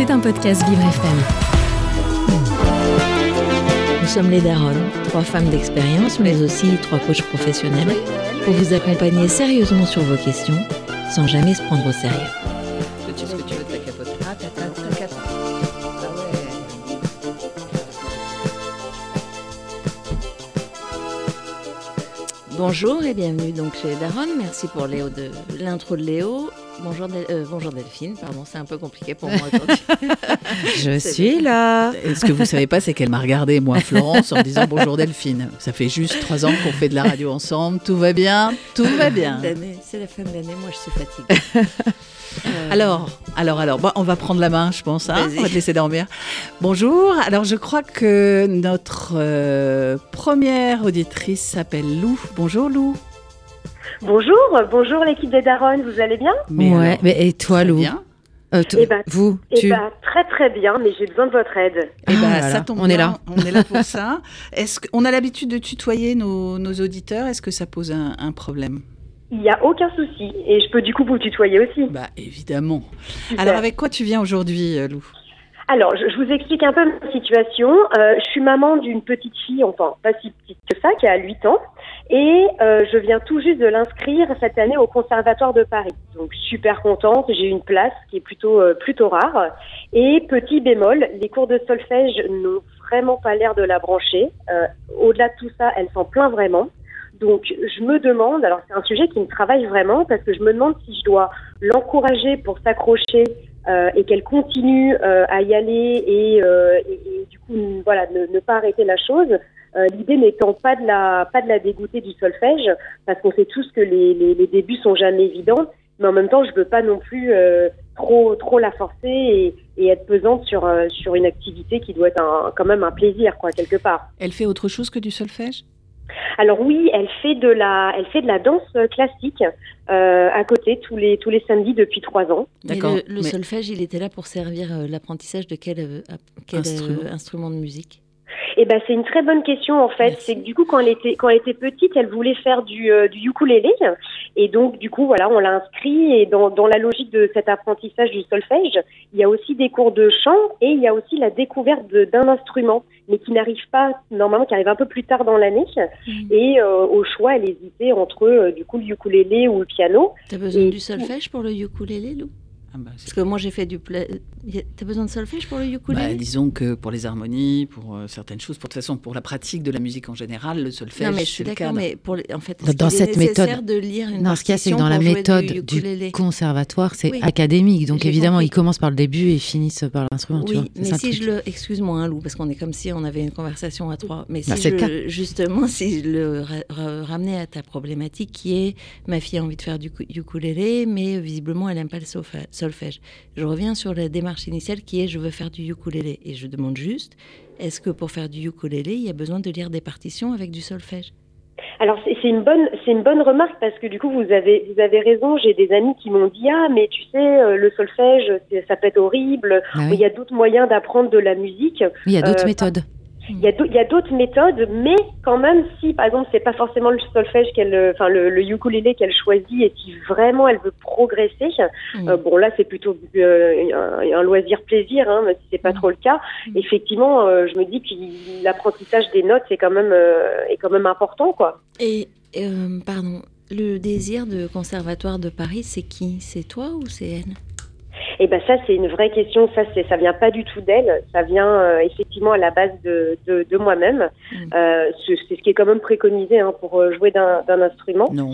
C'est un podcast Vivre FM. Nous sommes les Daronnes, trois femmes d'expérience, mais aussi trois coachs professionnels, pour vous accompagner sérieusement sur vos questions, sans jamais se prendre au sérieux. Tu ce que tu veux de ta capote? Ah, ta, ta, ta capote. Ah ouais. Bonjour et bienvenue donc chez Daronne. Merci pour Léo de l'intro de Léo. Bonjour, Del- euh, bonjour Delphine, pardon, c'est un peu compliqué pour moi aujourd'hui. Je suis là. Et ce que vous savez pas, c'est qu'elle m'a regardé, moi, Florence, en disant bonjour Delphine. Ça fait juste trois ans qu'on fait de la radio ensemble. Tout va bien, tout va bien. C'est la fin de l'année, moi je suis fatiguée. Euh, Alors, alors, alors, on va prendre la main, je pense. hein. On va te laisser dormir. Bonjour. Alors, je crois que notre euh, première auditrice s'appelle Lou. Bonjour Lou. Bonjour, bonjour l'équipe des Daronnes, vous allez bien ouais, alors, mais et toi, Lou bien. Euh, Eh ben, Vous, Eh tu. ben, très très bien, mais j'ai besoin de votre aide. Eh ben, Ah ça tombe on bien, est là. On est là pour ça. Est-ce qu'on a l'habitude de tutoyer nos, nos auditeurs Est-ce que ça pose un, un problème? Il n'y a aucun souci, et je peux du coup vous tutoyer aussi. Bah évidemment. Super. Alors avec quoi tu viens aujourd'hui, euh, Lou? Alors, je, je vous explique un peu ma situation. Euh, je suis maman d'une petite fille, enfin pas si petite que ça, qui a 8 ans, et euh, je viens tout juste de l'inscrire cette année au Conservatoire de Paris. Donc super contente, j'ai une place qui est plutôt euh, plutôt rare. Et petit bémol, les cours de solfège n'ont vraiment pas l'air de la brancher. Euh, Au-delà de tout ça, elle s'en plaint vraiment. Donc je me demande, alors c'est un sujet qui me travaille vraiment parce que je me demande si je dois l'encourager pour s'accrocher euh, et qu'elle continue euh, à y aller et, euh, et, du coup voilà ne pas arrêter la chose. Euh, L'idée n'étant pas de la pas de la dégoûter du solfège parce qu'on sait tous que les, les, les débuts sont jamais évidents, mais en même temps je veux pas non plus euh, trop trop la forcer et, et être pesante sur euh, sur une activité qui doit être un, quand même un plaisir quoi quelque part. Elle fait autre chose que du solfège? Alors oui, elle fait de la, elle fait de la danse classique euh, à côté tous les tous les samedis depuis trois ans. D'accord, Le, le mais- solfège, il était là pour servir euh, l'apprentissage de quel, euh, quel euh, Instrument. instrument de musique? Eh ben c'est une très bonne question en fait. C'est que du coup quand elle était quand elle était petite, elle voulait faire du euh, du ukulélé. Et donc du coup voilà on l'a inscrit. Et dans dans la logique de cet apprentissage du solfège, il y a aussi des cours de chant et il y a aussi la découverte d'un instrument mais qui n'arrive pas normalement qui arrive un peu plus tard dans l'année. Et euh, au choix elle hésitait entre euh, du coup le ukulélé ou le piano. T'as besoin Et du solfège pour le ukulélé, Lou? Ah bah, Parce que moi, j'ai fait du... pla- T'as besoin de solfège pour le bah, ukulélé disons que pour les harmonies, pour euh, certaines choses, pour de toute façon pour la pratique de la musique en général, le solfège, Non, mais je suis d'accord, mais pour les- en fait, Dans- est cette méthode- de lire une Non, ce qu'il y a, c'est que dans la méthode du conservatoire, c'est Oui. académique. Donc évidemment, compris. ils commencent par le début et ils finissent par l'instrument. tu vois. Oui, mais si je le, excuse-moi, hein, Lou, parce qu'on est comme si on avait une conversation à trois. Mais si Bah, c'est le je, justement, si je le ra- ra- ramenais à ta problématique, qui est ma fille a envie de faire du ukulélé, mais visiblement elle n'aime pas le solfa- solfège. Je reviens sur la démarche initiale qui est je veux faire du ukulélé et je demande juste est-ce que pour faire du ukulélé il y a besoin de lire des partitions avec du solfège? Alors c'est une bonne c'est une bonne remarque parce que du coup vous avez vous avez raison. J'ai des amis qui m'ont dit ah mais tu sais euh, le solfège c'est- ça peut être horrible. Ah Il y a d'autres moyens d'apprendre de la musique. Il y a d'autres euh, méthodes. Il y a d'autres méthodes, mais quand même si par exemple c'est pas forcément le solfège qu'elle enfin le, le ukulélé qu'elle choisit et si vraiment elle veut progresser, euh, bon là c'est plutôt euh, un, un loisir plaisir, hein, mais si c'est pas trop le cas. Effectivement, euh, je me dis que l'apprentissage des notes c'est quand même est quand même important quoi. Et pardon, le désir de conservatoire de Paris, c'est qui? C'est toi ou c'est elle? Et ben ça c'est une vraie question. Ça c'est ça vient pas du tout d'elle. Ça vient euh, effectivement à la base de de, de moi-même. Mm. Euh, c'est ce qui est quand même préconisé hein, pour euh, jouer d'un d'un instrument. Non.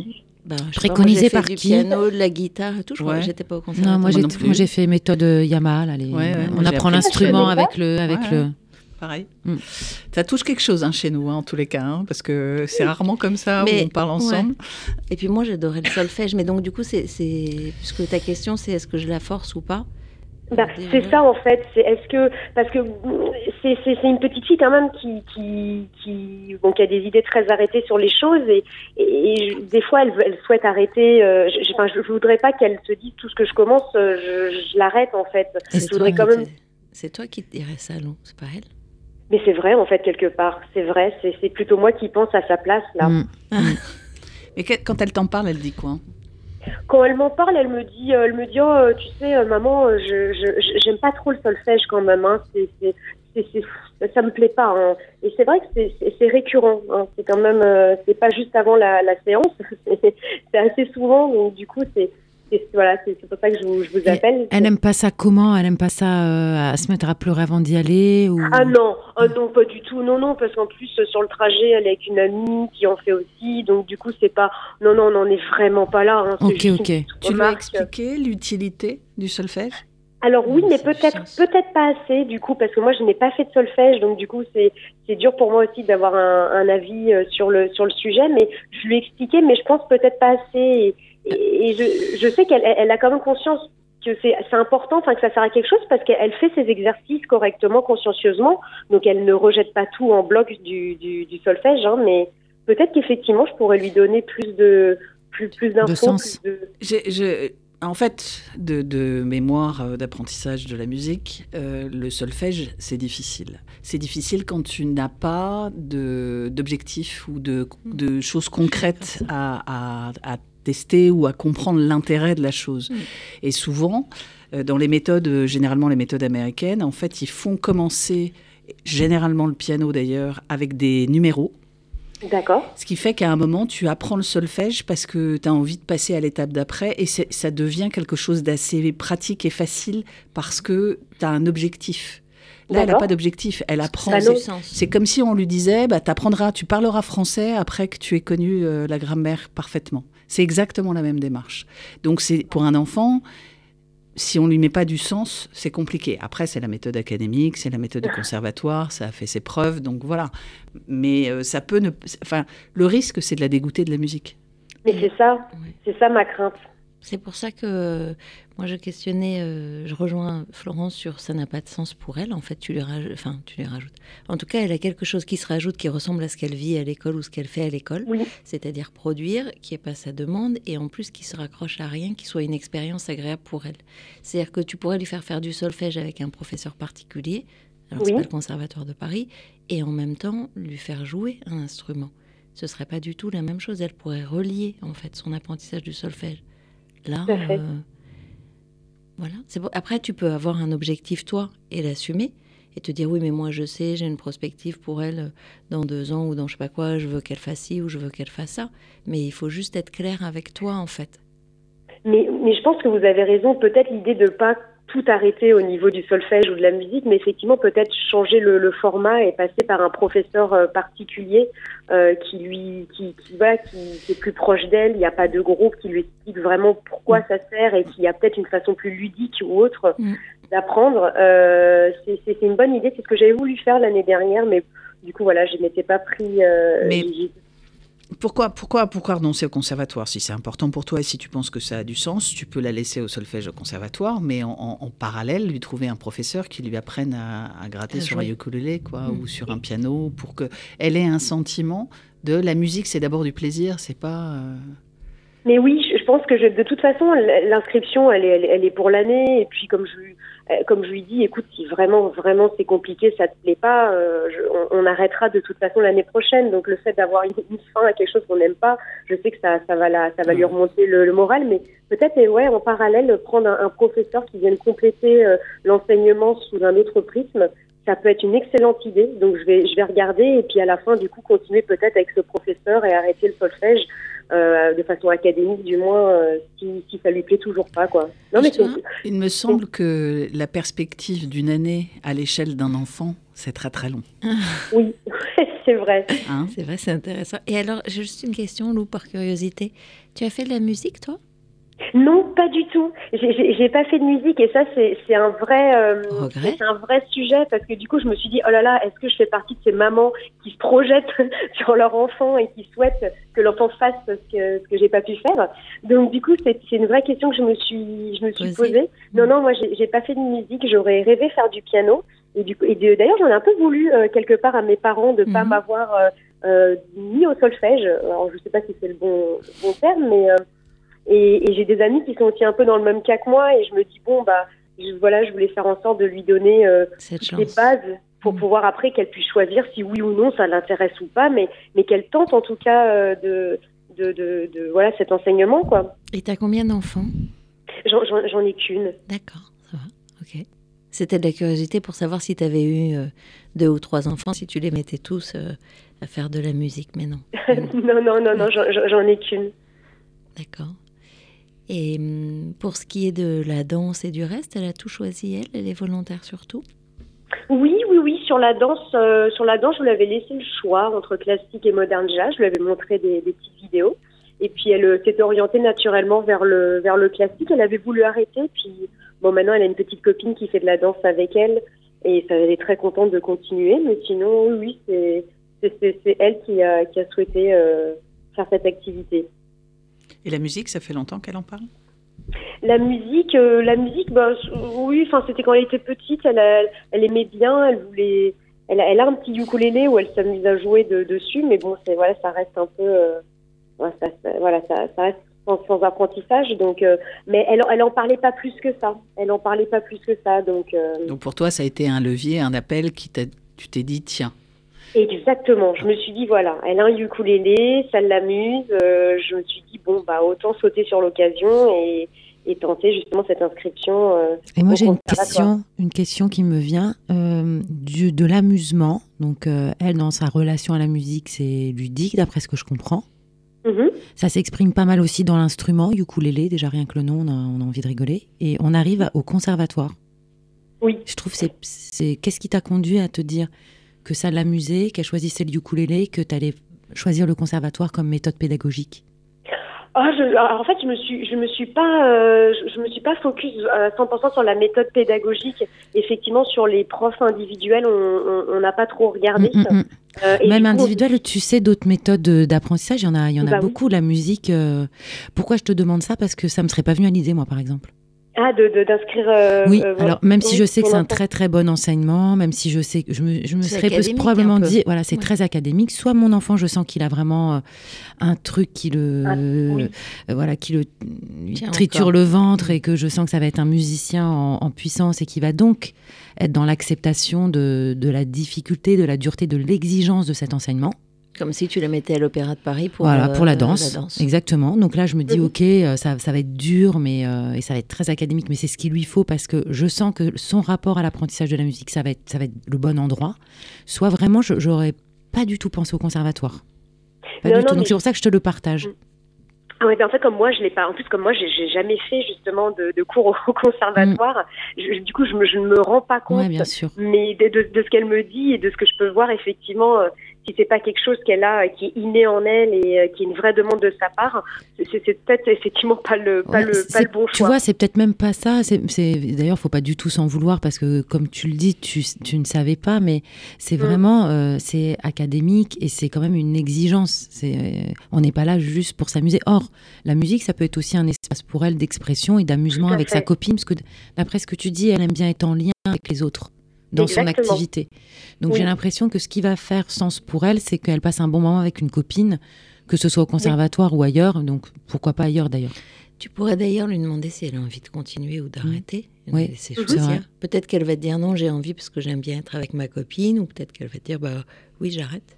Pas, moi, Préconisé par du qui piano, de la guitare et tout. Je crois Ouais. j'étais pas au conservatoire. Non, moi moi j'ai fait méthode Yamaha. Là, les- Ouais, ouais, moi, on apprend l'instrument avec le avec Ouais, le. Pareil. Mm. Ça touche quelque chose hein, chez nous, hein, en tous les cas, hein, parce que c'est rarement comme ça Mais- où on parle ensemble. Et puis moi, j'adorais le solfège. Mais donc, du coup, c'est, c'est... puisque ta question, c'est est-ce que je la force ou pas? Bah, c'est ça en fait. C'est est-ce que parce que c'est c'est c'est une petite fille quand même qui qui qui bon qui a des idées très arrêtées sur les choses et et, et je- des fois elle souhaite arrêter. Euh, je, je- enfin, je, je voudrais pas qu'elle se dise tout ce que je commence, euh, je, je l'arrête en fait. Je voudrais quand même. C'est toi qui dirais ça, non? C'est pas elle? Mais c'est vrai en fait quelque part. C'est vrai. C'est plutôt moi qui pense à sa place là. Mm. Mais que- quand elle t'en parle, elle dit quoi? Quand elle m'en parle, elle me dit, elle me dit, oh, tu sais, maman, je, je, j'aime pas trop le solfège quand même. Hein. C'est, ça me plaît pas. Hein. Et c'est vrai que c'est, c'est récurrent. Hein. C'est quand même, c'est pas juste avant la, la séance. c'est assez souvent. Donc du coup, c'est voilà, c'est pour ça que je vous, je vous appelle. elle n'aime pas ça comment? Elle n'aime pas ça euh, à se mettre à pleurer avant d'y aller ou... Ah non, ah non, pas du tout. Non, non, parce qu'en plus, sur le trajet, elle est avec une amie qui en fait aussi. Donc, du coup, c'est pas. Non, non, on n'en est vraiment pas là. Hein. Ok, ok. Tu veux expliquer l'utilité du solfège? Alors oui, mais peut-être peut-être pas assez du coup parce que moi je n'ai pas fait de solfège donc du coup c'est c'est dur pour moi aussi d'avoir un, un, avis euh, sur le sur le sujet mais je lui ai expliqué mais je pense peut-être pas assez et, et je, je sais qu'elle elle a quand même conscience que c'est important, enfin que ça sert à quelque chose parce qu'elle fait ses exercices correctement, consciencieusement, donc elle ne rejette pas tout en bloc du, du, du solfège, hein, mais peut-être qu'effectivement je pourrais lui donner plus de plus plus d'infos. De en fait, de, de mémoire euh, d'apprentissage de la musique, euh, le solfège, c'est difficile. C'est difficile quand tu n'as pas d'objectifs ou de, de, choses concrètes à, à, à tester ou à comprendre l'intérêt de la chose. Mm. Et souvent, euh, dans les méthodes, généralement les méthodes américaines, en fait, ils font commencer, généralement le piano d'ailleurs, avec des numéros. D'accord. Ce qui fait qu'à un moment, tu apprends le solfège parce que tu as envie de passer à l'étape d'après et ça devient quelque chose d'assez pratique et facile parce que tu as un objectif. Là, elle n'a pas d'objectif. Elle apprend. C'est comme si on lui disait, bah, apprendras, tu parleras français après que tu aies connu euh, la grammaire parfaitement. C'est exactement la même démarche. Donc c'est pour un enfant, si on lui met pas du sens, c'est compliqué. Après, c'est la méthode académique, c'est la méthode conservatoire, ça a fait ses preuves, donc voilà. Mais euh, ça peut ne, enfin, le risque, c'est de la dégoûter de la musique. Mais c'est ça, c'est ça ma crainte. C'est pour ça que moi je questionnais, euh, je rejoins Florence sur ça n'a pas de sens pour elle. En fait, tu lui, rajoutes, enfin, tu lui rajoutes. En tout cas, elle a quelque chose qui se rajoute qui ressemble à ce qu'elle vit à l'école ou ce qu'elle fait à l'école. C'est-à-dire produire, qui n'est pas sa demande, et en plus qui se raccroche à rien, qui soit une expérience agréable pour elle. C'est-à-dire que tu pourrais lui faire faire du solfège avec un professeur particulier, alors c'est pas le conservatoire de Paris, et en même temps lui faire jouer un instrument. Ce serait pas du tout la même chose. Elle pourrait relier en fait son apprentissage du solfège Là, euh, voilà. Après, tu peux avoir un objectif, toi, et l'assumer, et te dire oui, mais moi, je sais, j'ai une prospective pour elle euh, dans deux ans ou dans je sais pas quoi, je veux qu'elle fasse ci ou je veux qu'elle fasse ça. Mais il faut juste être clair avec toi, en fait. Mais, mais je pense que vous avez raison. Peut-être l'idée de pas tout arrêter au niveau du solfège ou de la musique, mais effectivement peut-être changer le, le, format et passer par un professeur euh, particulier euh, qui lui, qui, qui, voilà, qui, qui est plus proche d'elle. Il n'y a pas de groupe qui lui explique vraiment pourquoi ça sert et qui a peut-être une façon plus ludique ou autre mm. d'apprendre. Euh, c'est une bonne idée. C'est ce que j'avais voulu faire l'année dernière, mais du coup voilà, je m'étais pas pris. Euh, mais pourquoi, pourquoi, pourquoi renoncer au conservatoire Si c'est important pour toi et si tu penses que ça a du sens, tu peux la laisser au solfège au conservatoire, mais en, parallèle, lui trouver un professeur qui lui apprenne à, gratter sur un ukulélé quoi, ou mm. sur un piano pour qu'elle ait un sentiment de la musique, c'est d'abord du plaisir, c'est pas. Euh, mais oui, je pense que je, de toute façon, l'inscription, elle est, elle, est pour l'année. Et puis, comme je, comme je lui dis, écoute, si vraiment, vraiment c'est compliqué, ça te plaît pas, euh, on, arrêtera de toute façon l'année prochaine. Donc, le fait d'avoir une, fin à quelque chose qu'on n'aime pas, je sais que ça, ça va, la, ça va lui remonter le, moral. Mais peut-être, ouais, en parallèle, prendre un, professeur qui vienne compléter euh, l'enseignement sous un autre prisme, ça peut être une excellente idée. Donc, je vais, je vais regarder et puis à la fin, du coup, continuer peut-être avec ce professeur et arrêter le solfège. Euh, de façon académique du moins, euh, si, si, ça lui plaît toujours pas. Quoi. Non, mais il me semble que la perspective d'une année à l'échelle d'un enfant, c'est très très long. oui, c'est vrai. Hein? C'est vrai, c'est intéressant. Et alors, j'ai juste une question, Lou, par curiosité. Tu as fait de la musique, toi? Non, pas du tout. J'ai pas fait de musique et ça c'est un vrai euh, c'est un vrai sujet parce que du coup je me suis dit oh là là est-ce que je fais partie de ces mamans qui se projettent sur leur enfant et qui souhaitent que l'enfant fasse ce que ce que j'ai pas pu faire? Donc du coup c'est une vraie question que je me suis je me suis posée. Non non moi j'ai pas fait de musique. J'aurais rêvé faire du piano et du et d'ailleurs j'en ai un peu voulu euh, quelque part à mes parents de pas mhm. m'avoir euh, euh, mis au solfège. Alors je sais pas si c'est le bon bon terme mais et, et j'ai des amis qui sont aussi un peu dans le même cas que moi et je me dis bon bah je, voilà je voulais faire en sorte de lui donner euh, des bases pour mm. pouvoir après qu'elle puisse choisir si oui ou non ça l'intéresse ou pas mais mais qu'elle tente en tout cas euh, de de, de, de voilà cet enseignement quoi. Et tu as combien d'enfants? J'en ai qu'une. D'accord, ça va. Ok. C'était de la curiosité pour savoir si tu avais eu euh, deux ou trois enfants, si tu les mettais tous euh, à faire de la musique, mais non. non, non, non, non, j'en ai qu'une. D'accord. Et hum, pour ce qui est de la danse et du reste, elle a tout choisi elle, elle est volontaire surtout? Oui, oui, oui. Sur la danse, euh, sur la danse, je lui avais laissé le choix entre classique et moderne jazz. Je lui avais montré des, petites vidéos. Et puis elle euh, s'était orientée naturellement vers le vers le classique. Elle avait voulu arrêter, puis bon maintenant elle a une petite copine qui fait de la danse avec elle et ça, elle est très contente de continuer. Mais sinon oui, c'est c'est elle qui a qui a souhaité euh, faire cette activité. Et la musique, ça fait longtemps qu'elle en parle? La musique, euh, la musique, bah, oui, enfin c'était quand elle était petite, elle, elle, aimait bien, elle voulait, elle, elle, a un petit ukulélé où elle s'amuse à jouer de, dessus, mais bon, c'est voilà, ça reste un peu, ça, voilà, ça, reste sans, apprentissage. Donc, euh, mais elle, elle en parlait pas plus que ça. Elle en parlait pas plus que ça. Donc, euh, donc pour toi, ça a été un levier, un appel qui t'a, tu t'es dit tiens. Exactement. Je me suis dit voilà, elle a un ukulélé, ça l'amuse. Euh, je me suis dit bon bah autant sauter sur l'occasion et, et tenter justement cette inscription. et moi j'ai une question, une question qui me vient du, de l'amusement. Donc elle dans sa relation à la musique, c'est ludique d'après ce que je comprends. Mhm. Ça s'exprime pas mal aussi dans l'instrument, ukulélé, déjà rien que le nom, on a, envie de rigoler. Et on arrive au conservatoire. Oui. Je trouve c'est c'est qu'est-ce qui t'a conduit à te dire que ça l'amusait, qu'elle choisissait le ukulélé, que tu allais choisir le conservatoire comme méthode pédagogique ah, en fait, je me suis, je me suis pas, euh, je, me suis pas focus à 100% sur la méthode pédagogique. Effectivement, sur les profs individuels, on n'a pas trop regardé. Mm, mm, mm. Euh, Même individuel, tu sais d'autres méthodes d'apprentissage. Il y en a, il y en a bah beaucoup. La musique. Euh, pourquoi je te demande ça? Parce que ça me serait pas venu à l'idée, moi, par exemple. Ah, d'inscrire. Euh, oui, euh, alors même si je sais que c'est un très très bon enseignement, même si je sais que je me, je me serais probablement dit, voilà, c'est très académique. Soit mon enfant, je sens qu'il a vraiment euh, un truc qui le, ah, voilà, qui le triture le ventre et que je sens que ça va être un musicien en, en puissance et qui va donc être dans l'acceptation de, de la difficulté, de la dureté, de l'exigence de cet enseignement. Comme si tu la mettais à l'Opéra de Paris pour, voilà, pour la, euh, danse. Exactement. Donc là, je me dis, mhm. OK, euh, ça, ça, va être dur, mais, euh, et ça va être très académique, mais c'est ce qu'il lui faut parce que je sens que son rapport à l'apprentissage de la musique, ça va, être, ça va être le bon endroit. Soit vraiment, j'aurais pas du tout pensé au conservatoire. Pas du tout. Donc c'est pour ça que je te le partage. Mhm. Ah ouais, ben en fait, comme moi, je l'ai pas. En plus, comme moi, j'ai jamais fait justement de, de cours au conservatoire. Mhm. du coup, je, me, je, ne me rends pas compte. bien sûr. Mais de, de, de ce qu'elle me dit et de ce que je peux voir, effectivement, si c'est pas quelque chose qu'elle a, qui est inné en elle et euh, qui est une vraie demande de sa part, c'est peut-être effectivement pas le, pas le, pas le bon choix. Tu vois, c'est peut-être même pas ça. C'est D'ailleurs, faut pas du tout s'en vouloir parce que, comme tu le dis, tu, tu ne savais pas, mais c'est mm. vraiment, euh, c'est académique et c'est quand même une exigence. C'est, euh, on n'est pas là juste pour s'amuser. Or, la musique, ça peut être aussi un espace pour elle d'expression et d'amusement avec sa copine, parce que d'après ce que tu dis, elle aime bien être en lien avec les autres dans son activité. Donc j'ai l'impression que ce qui va faire sens pour elle, c'est qu'elle passe un bon moment avec une copine, que ce soit au conservatoire ou ailleurs. Donc pourquoi pas ailleurs d'ailleurs tu pourrais d'ailleurs lui demander si elle a envie de continuer ou d'arrêter. Oui, c'est Peut-être qu'elle va te dire non, j'ai envie parce que j'aime bien être avec ma copine, ou peut-être qu'elle va te dire bah oui, j'arrête.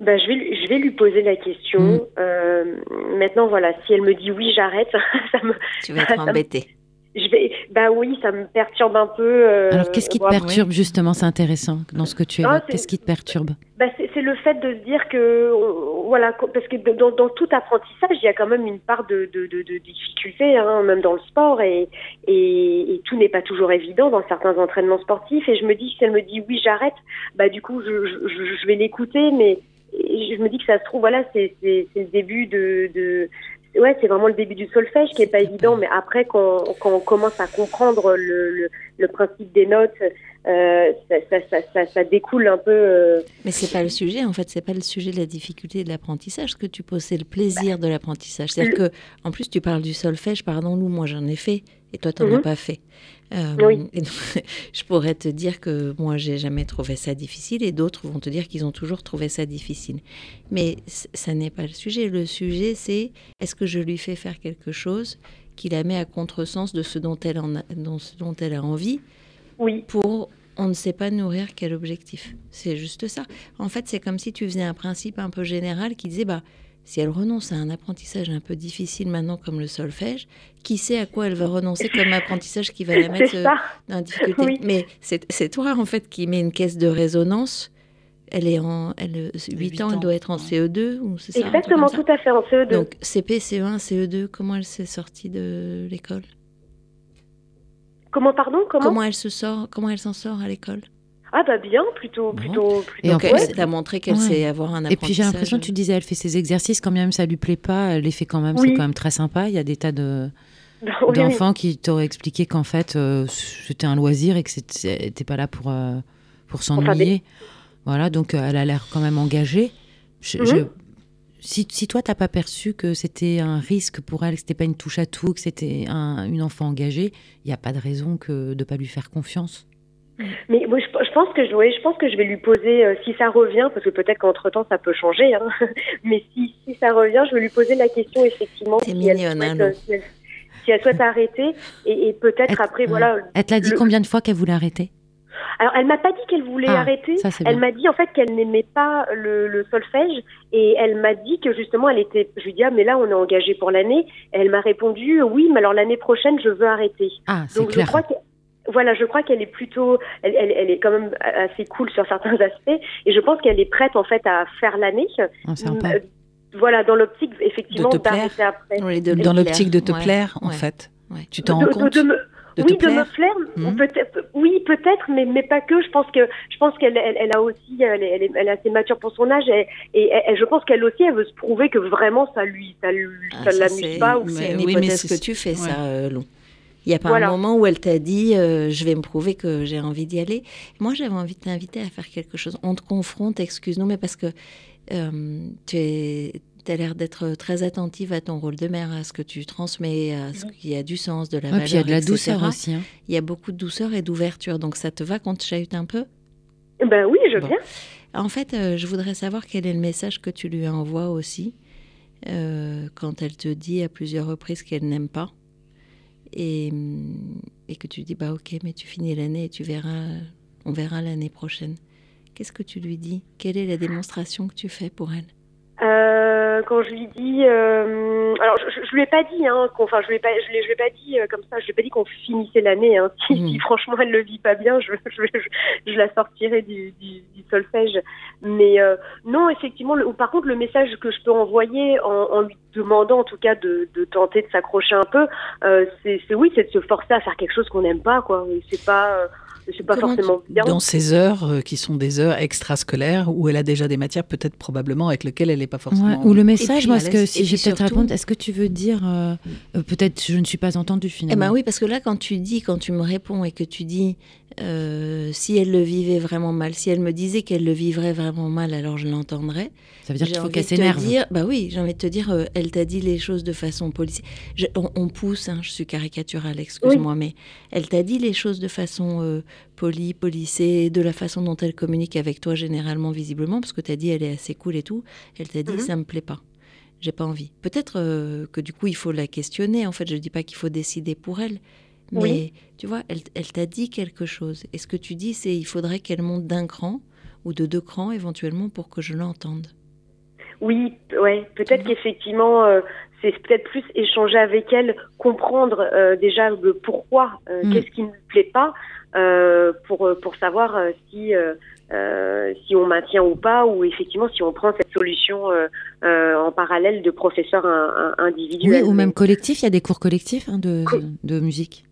Bah, je, vais, je vais lui poser la question. Mm. Euh, maintenant, voilà, si elle me dit oui, j'arrête, ça me. Tu vas être embêtée je vais, bah oui, ça me perturbe un peu. Euh, Alors, qu'est-ce qui te perturbe justement C'est intéressant dans ce que tu évoques. Qu'est-ce qui te perturbe bah, c'est le fait de se dire que, voilà, parce que dans, dans, tout apprentissage, il y a quand même une part de, de, de, de difficulté, hein, même dans le sport, et, et, et tout n'est pas toujours évident dans certains entraînements sportifs. Et je me dis, si elle me dit oui, j'arrête, bah du coup, je, je, je vais l'écouter, mais je me dis que ça se trouve, voilà, c'est le début de, de ouais, c'est vraiment le début du solfège qui est pas évident, mais après, quand, quand on commence à comprendre le, le, le principe des notes, euh, ça, ça, ça, ça, découle un peu. Euh... Mais c'est pas le sujet, en fait, c'est pas le sujet de la difficulté de l'apprentissage. Ce que tu poses, c'est le plaisir de l'apprentissage. C'est-à-dire que, en plus, tu parles du solfège, pardon, nous, moi j'en ai fait, et toi, tu n'en as mhm. pas fait. Euh, oui. je pourrais te dire que moi, j'ai jamais trouvé ça difficile, et d'autres vont te dire qu'ils ont toujours trouvé ça difficile. Mais ça n'est pas le sujet. Le sujet, c'est est-ce que je lui fais faire quelque chose qui la met à contresens de ce dont elle, en a, ce dont elle a envie oui. pour on ne sait pas nourrir quel objectif. C'est juste ça. En fait, c'est comme si tu faisais un principe un peu général qui disait bah si elle renonce à un apprentissage un peu difficile maintenant comme le solfège, qui sait à quoi elle va renoncer comme apprentissage qui va la mettre euh, dans la difficulté. Mais c'est toi en fait qui met une caisse de résonance. Elle est en elle, 8, ans, elle doit être en CE2 ou c'est ça Exactement, tout à fait en CE2. Donc CP, CE1, CE2, comment elle s'est sortie de l'école? Comment pardon Comment Comment elle se sort Comment elle s'en sort à l'école ah bah bien, plutôt, plutôt, plutôt. Et en plus, t'as montré qu'elle sait avoir un apprentissage. Et puis j'ai l'impression, tu disais, elle fait ses exercices, quand même ça lui plaît pas, elle les fait quand même, c'est quand même très sympa. Il y a des tas de d'enfants qui t'auraient expliqué qu'en fait euh, c'était un loisir et que c'était pas là pour euh, pour s'ennuyer. Voilà, donc euh, elle a l'air quand même engagée. Mhm. Si, si, toi t'as pas perçu que c'était un risque pour elle, que c'était pas une touche à tout, que c'était un, une enfant engagée, il n'y a pas de raison que de pas lui faire confiance. Mais moi, je, pense que je, je pense que je vais lui poser, euh, si ça revient, parce que peut-être qu'entre temps ça peut changer, hein, mais si, si ça revient, je vais lui poser la question effectivement si, mignonne, elle souhaite, hein, si, elle, souhaite arrêter, et, et peut-être après, voilà. Elle te l'a dit combien de fois qu'elle voulait arrêter? Alors, elle m'a pas dit qu'elle voulait ah, arrêter. elle m'a dit en fait qu'elle n'aimait pas le, le, solfège et elle m'a dit que justement elle était. Je lui dis ah mais là on est engagé pour l'année. Elle m'a répondu oui mais alors l'année prochaine je veux arrêter. Ah c'est clair. Je crois que voilà, je crois qu'elle est plutôt, elle, elle, elle, est quand même assez cool sur certains aspects, et je pense qu'elle est prête en fait à faire l'année. Ah, euh, voilà, dans l'optique effectivement d'arrêter après. dans l'optique de te plaire, en fait. Tu t'en rends compte. De, oui, de me plaire, hmm. oui, peut-être, mais, mais pas que. Je pense que, je pense qu'elle, elle, a aussi, elle, est, elle est assez mature pour son âge, et, et, je pense qu'elle aussi, elle veut se prouver que vraiment ça lui, ça, lui, ah, ça, l'amuse pas. C'est une hypothèse que tu fais, ça, euh, Lou. Il n'y a pas un moment où elle t'a dit euh, je vais me prouver que j'ai envie d'y aller. Moi, j'avais envie de t'inviter à faire quelque chose. On te confronte, excuse-nous, mais parce que euh, tu as l'air d'être très attentive à ton rôle de mère, à ce que tu transmets, à ce qui a du sens, de la valeur, il y a de la douceur aussi. Hein. Il y a beaucoup de douceur et d'ouverture. Donc ça te va quand tu chahutes un peu? Ben oui, je viens. En fait, euh, je voudrais savoir quel est le message que tu lui envoies aussi quand elle te dit à plusieurs reprises qu'elle n'aime pas et, et, que tu dis bah ok mais tu finis l'année et tu verras on verra l'année prochaine qu'est-ce que tu lui dis? Quelle est la démonstration que tu fais pour elle? Euh, quand je lui dis, euh, alors je, je, lui ai pas dit, hein, enfin je lui ai pas, je, je lui ai pas dit euh, comme ça, je lui ai pas dit qu'on finissait l'année. Hein. Si, mmh. si, franchement elle le vit pas bien, je, je, la sortirai du, du, du solfège. Mais euh, non, effectivement, le, par contre le message que je peux envoyer en, en lui demandant en tout cas de, de tenter de s'accrocher un peu, euh, c'est oui, c'est de se forcer à faire quelque chose qu'on n'aime pas, quoi. C'est pas c'est pas forcément bien. Dans ces heures euh, qui sont des heures extrascolaires où elle a déjà des matières peut-être probablement avec lesquelles elle n'est pas forcément. ou le message, moi, que si j'ai peut-être répondre, est-ce que tu veux dire euh, euh, peut-être je ne suis pas entendue finalement? Eh ben oui, parce que là, quand tu dis, quand tu me réponds et que tu dis si elle le vivait vraiment mal, si elle me disait qu'elle le vivrait vraiment mal, alors je l'entendrais. Ça veut dire qu'il faut qu'elle s'énerve. Bah oui, j'ai envie de te dire, elle t'a dit les choses de façon policière. On, pousse, hein, je suis caricaturale, excuse-moi, mais elle t'a dit les choses de façon polie, polissée, de la façon dont elle communique avec toi généralement, visiblement, parce que tu as dit elle est assez cool et tout, elle t'a dit mhm. ça me plaît pas, j'ai pas envie. Peut-être euh, que du coup il faut la questionner, en fait je dis pas qu'il faut décider pour elle, mais tu vois, elle, elle t'a dit quelque chose. Et ce que tu dis, c'est il faudrait qu'elle monte d'un cran ou de deux crans éventuellement pour que je l'entende. Oui, ouais, peut-être qu'effectivement, euh, c'est peut-être plus échanger avec elle, comprendre euh, déjà le pourquoi, mm. qu'est-ce qui ne plaît pas, euh, pour, pour savoir euh, si, euh, si on maintient ou pas, ou effectivement si on prend cette solution en parallèle de professeurs individuels. Oui, ou même collectif, il y a des cours collectifs hein, de, de musique.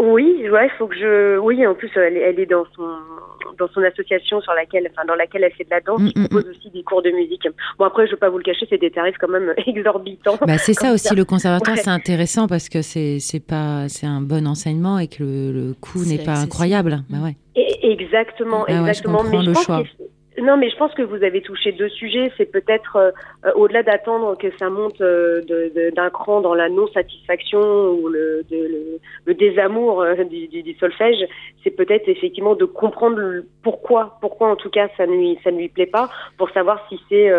Oui, ouais, faut que je. Oui, en plus, elle, elle, est dans son dans son association sur laquelle, enfin, dans laquelle elle fait de la danse. Mm, propose mm, aussi des cours de musique. Bon, après, je vais pas vous le cacher, c'est des tarifs quand même exorbitants. Bah, c'est ça aussi, le conservatoire, c'est intéressant parce que c'est c'est pas c'est un bon enseignement et que le, le coût n'est pas incroyable. Bah ouais. Et, exactement, ah exactement. Mais je le choix. Non, mais je pense que vous avez touché deux sujets. C'est peut-être euh, euh, au-delà d'attendre que ça monte euh, d'un cran dans la non-satisfaction ou le, le, désamour du, du, solfège. C'est peut-être effectivement de comprendre pourquoi, pourquoi en tout cas ça ne lui ça ne lui plaît pas, pour savoir si c'est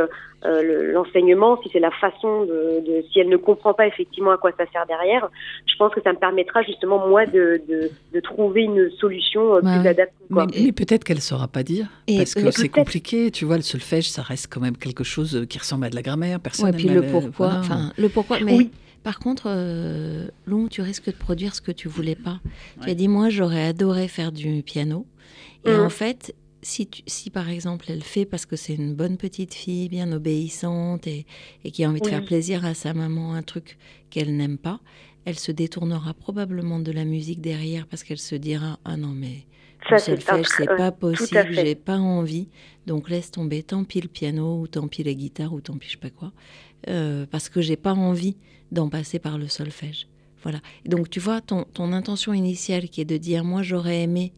euh, l'enseignement, si c'est la façon de, de, si elle ne comprend pas effectivement à quoi ça sert derrière, je pense que ça me permettra justement moi de, de, de trouver une solution euh, plus adaptée. Mais, mais peut-être qu'elle ne saura pas dire, parce que c'est compliqué. Tu vois, le solfège, ça reste quand même quelque chose qui ressemble à de la grammaire. Personne. Ouais, puis le pourquoi, enfin le pourquoi. Mais oui. Par contre, euh, Lou, tu risques de produire ce que tu voulais pas. Tu as dit, moi, j'aurais adoré faire du piano. Et mmh. en fait, si, si par exemple elle fait parce que c'est une bonne petite fille, bien obéissante et, et qui a envie de faire plaisir à sa maman, un truc qu'elle n'aime pas, elle se détournera probablement de la musique derrière parce qu'elle se dira ah non mais ça c'est pas possible, j'ai pas envie, donc laisse tomber, tant pis le piano ou tant pis la guitare ou tant pis je sais pas quoi, euh, parce que j'ai pas envie d'en passer par le solfège. Voilà. Donc tu vois ton, ton intention initiale qui est de dire moi j'aurais aimé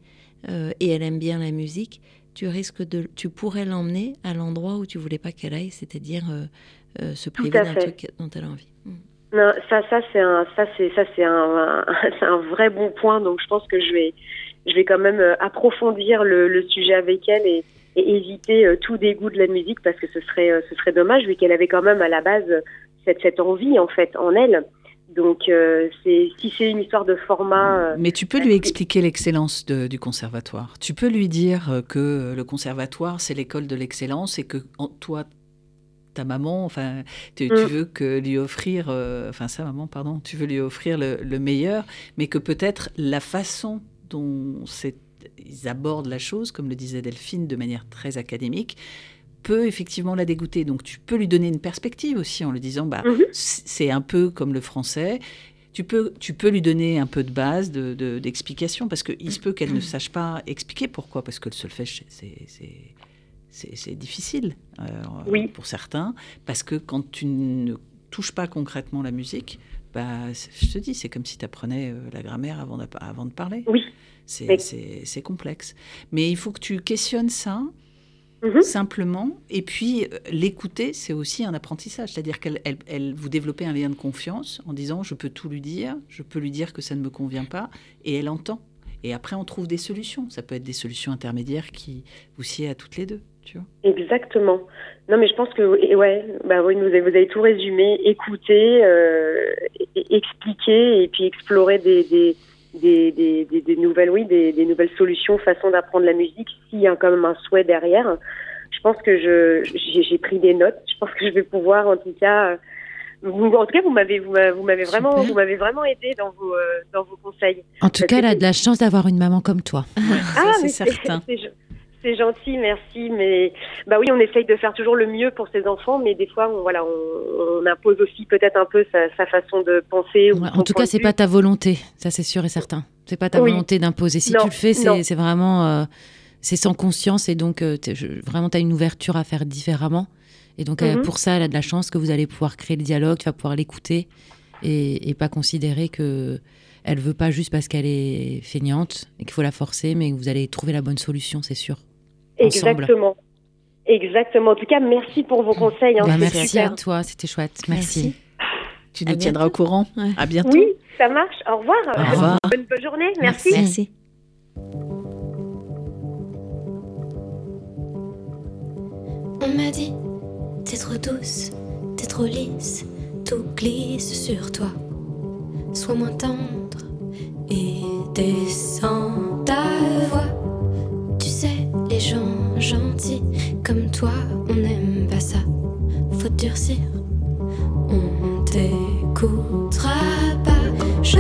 euh, et elle aime bien la musique, tu risques de, tu pourrais l'emmener à l'endroit où tu voulais pas qu'elle aille, c'est-à-dire euh, euh, se priver d'un truc dont elle a envie. Mm. Non, ça, ça c'est un, ça c'est, ça c'est un, c'est un vrai bon point. Donc je pense que je vais, je vais quand même approfondir le, le sujet avec elle et, et éviter tout dégoût de la musique parce que ce serait, ce serait dommage vu qu'elle avait quand même à la base cette, cette envie en fait en elle. Donc, euh, si c'est une histoire de format. Euh, Mais tu peux lui expliquer l'excellence du conservatoire. Tu peux lui dire euh, que le conservatoire, c'est l'école de l'excellence et que toi, ta maman, enfin, tu, mm. veux que lui offrir, enfin, sa maman, pardon, tu veux lui offrir le, le meilleur, mais que peut-être la façon dont ils abordent la chose, comme le disait Delphine, de manière très académique, peut effectivement la dégoûter. Donc tu peux lui donner une perspective aussi en lui disant, bah, mhm. c'est un peu comme le français. Tu peux, tu peux lui donner un peu de base, d'explication, de, parce qu'il se peut qu'elle ne sache pas expliquer pourquoi, parce que le solfège, c'est difficile euh, oui. pour certains, parce que quand tu ne touches pas concrètement la musique, bah, je te dis, c'est comme si tu apprenais euh, la grammaire avant de, avant de parler. Oui. C'est complexe. Mais il faut que tu questionnes ça Mhm. simplement. Et puis, euh, l'écouter, c'est aussi un apprentissage. C'est-à-dire qu'elle elle, vous développez un lien de confiance en disant je peux tout lui dire, je peux lui dire que ça ne me convient pas, et elle entend. Et après, on trouve des solutions. Ça peut être des solutions intermédiaires qui vous sied à toutes les deux. Tu vois Exactement. Non, mais je pense que ouais, bah oui, vous avez, vous avez tout résumé. Écouter, euh, expliquer et puis explorer des, des des, des, des, nouvelles, oui, des, des, nouvelles solutions, façon d'apprendre la musique, s'il y a quand même un souhait derrière. Je pense que je, j'ai pris des notes. Je pense que je vais pouvoir, en tout cas, vous, en tout cas, vous m'avez, vous m'avez vraiment, vous m'avez vraiment aidé dans vos, euh, dans vos conseils. En tout cas, elle a de la chance d'avoir une maman comme toi. ah, c'est certain. C'est gentil, merci. Mais bah oui, on essaye de faire toujours le mieux pour ses enfants, mais des fois, on, voilà, on, impose aussi peut-être un peu sa, façon de penser. en tout cas, c'est pas ta volonté, ça c'est sûr et certain. C'est pas ta volonté d'imposer. Si tu le fais, c'est vraiment, euh, c'est sans conscience et donc euh, vraiment, tu as une ouverture à faire différemment. Et donc euh, mhm. pour ça, elle a de la chance que vous allez pouvoir créer le dialogue, tu vas pouvoir l'écouter et, et, pas considérer que elle veut pas juste parce qu'elle est feignante et qu'il faut la forcer, mais que vous allez trouver la bonne solution, c'est sûr. Exactement. Exactement. En tout cas, merci pour vos conseils. Hein, bah, merci à toi, c'était chouette. Merci. Tu nous tiendras au courant. À bientôt. Oui, ça marche. Au revoir. Au revoir. Bonne, bonne, journée. Merci. Merci. On m'a dit, t'es trop douce, t'es trop lisse, tout glisse sur toi. Sois moins tendre et descends ta voix gens gentils comme toi, on n'aime pas ça. Faut durcir, on t'écoutera pas. Je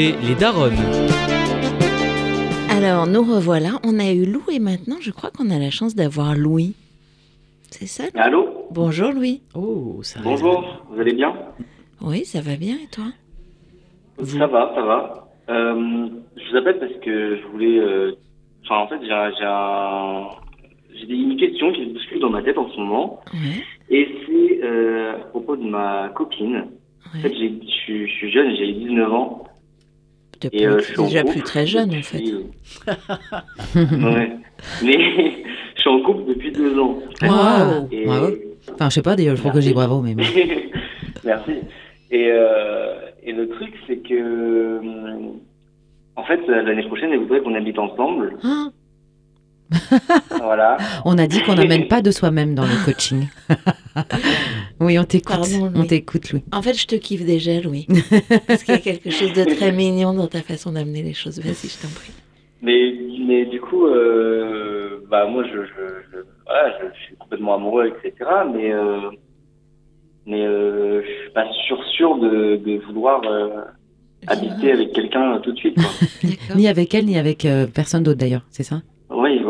les Daronnes. Alors, nous revoilà. On a eu Lou et maintenant, je crois qu'on a la chance d'avoir Louis. C'est ça Allô? Bonjour Louis. Oh, ça Bonjour, vous allez bien? Oui, ça va bien et toi? Ça va, ça va. Euh, je vous appelle parce que je voulais. Euh, enfin, en fait, j'ai un... J'ai une question qui se bouscule dans ma tête en ce moment. Et c'est euh, à propos de ma copine. En fait, je suis jeune, j'ai 19 ans. Et euh, déjà plus très jeune, en fait. ouais. Mais je suis en couple depuis deux ans. Wow. Enfin, je sais pas, d'ailleurs, je crois que j'ai bravo, mais. Merci. Et, euh, et le truc, c'est que. En fait, l'année prochaine, elle voudrait qu'on habite ensemble. Ah. voilà. On a dit qu'on n'amène pas de soi-même dans le coaching. oui, on t'écoute. On t'écoute, Louis. En fait, je te kiffe déjà, Louis. Parce qu'il y a quelque chose de très mignon dans ta façon d'amener les choses. Vas-y, je t'en prie. Mais, mais du coup, euh, bah, moi, je, je, voilà, je, suis complètement amoureux, etc. Mais, euh, mais euh, je suis pas sûr, sûr de, de vouloir euh, habiter avec quelqu'un tout de suite. ni avec elle, ni avec personne d'autre d'ailleurs, c'est ça?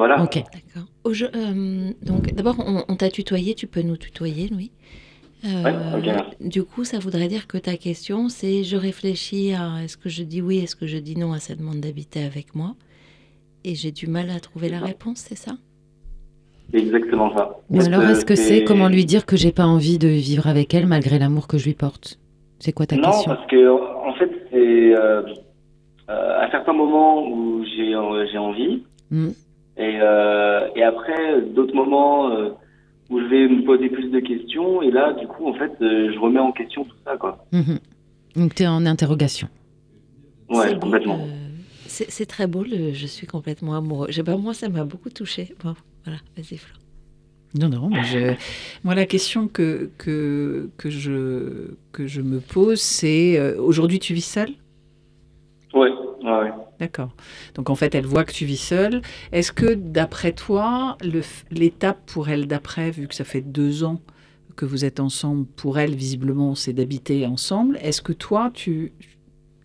Voilà. Ok. D'accord. Euh, donc, d'abord, on, t'a tutoyé, tu peux nous tutoyer, Louis. Euh, du coup, ça voudrait dire que ta question, c'est je réfléchis à est-ce que je dis oui, est-ce que je dis non à cette demande d'habiter avec moi Et j'ai du mal à trouver la réponse, c'est ça? Exactement ça. Ou alors, est-ce que c'est comment lui dire que j'ai pas envie de vivre avec elle malgré l'amour que je lui porte? C'est quoi ta question? Non, parce que en fait, c'est euh, à certains moments où j'ai envie. Hmm. Et, euh, et après, d'autres moments euh, où je vais me poser plus de questions. Et là, du coup, en fait, euh, je remets en question tout ça. Quoi. Mhm. Donc, tu es en interrogation. Ouais, complètement. C'est très beau, le, je suis complètement amoureux. Je pas, moi, ça m'a beaucoup touché. Bon, voilà, vas-y, Flo. Non, non, mais je... moi la question que, que, que, je, que je me pose, c'est aujourd'hui tu vis seul Ouais, ouais. D'accord. Donc en fait, elle voit que tu vis seule. Est-ce que d'après toi, l'étape pour elle d'après, vu que ça fait deux ans que vous êtes ensemble, pour elle, visiblement, c'est d'habiter ensemble. Est-ce que toi, tu,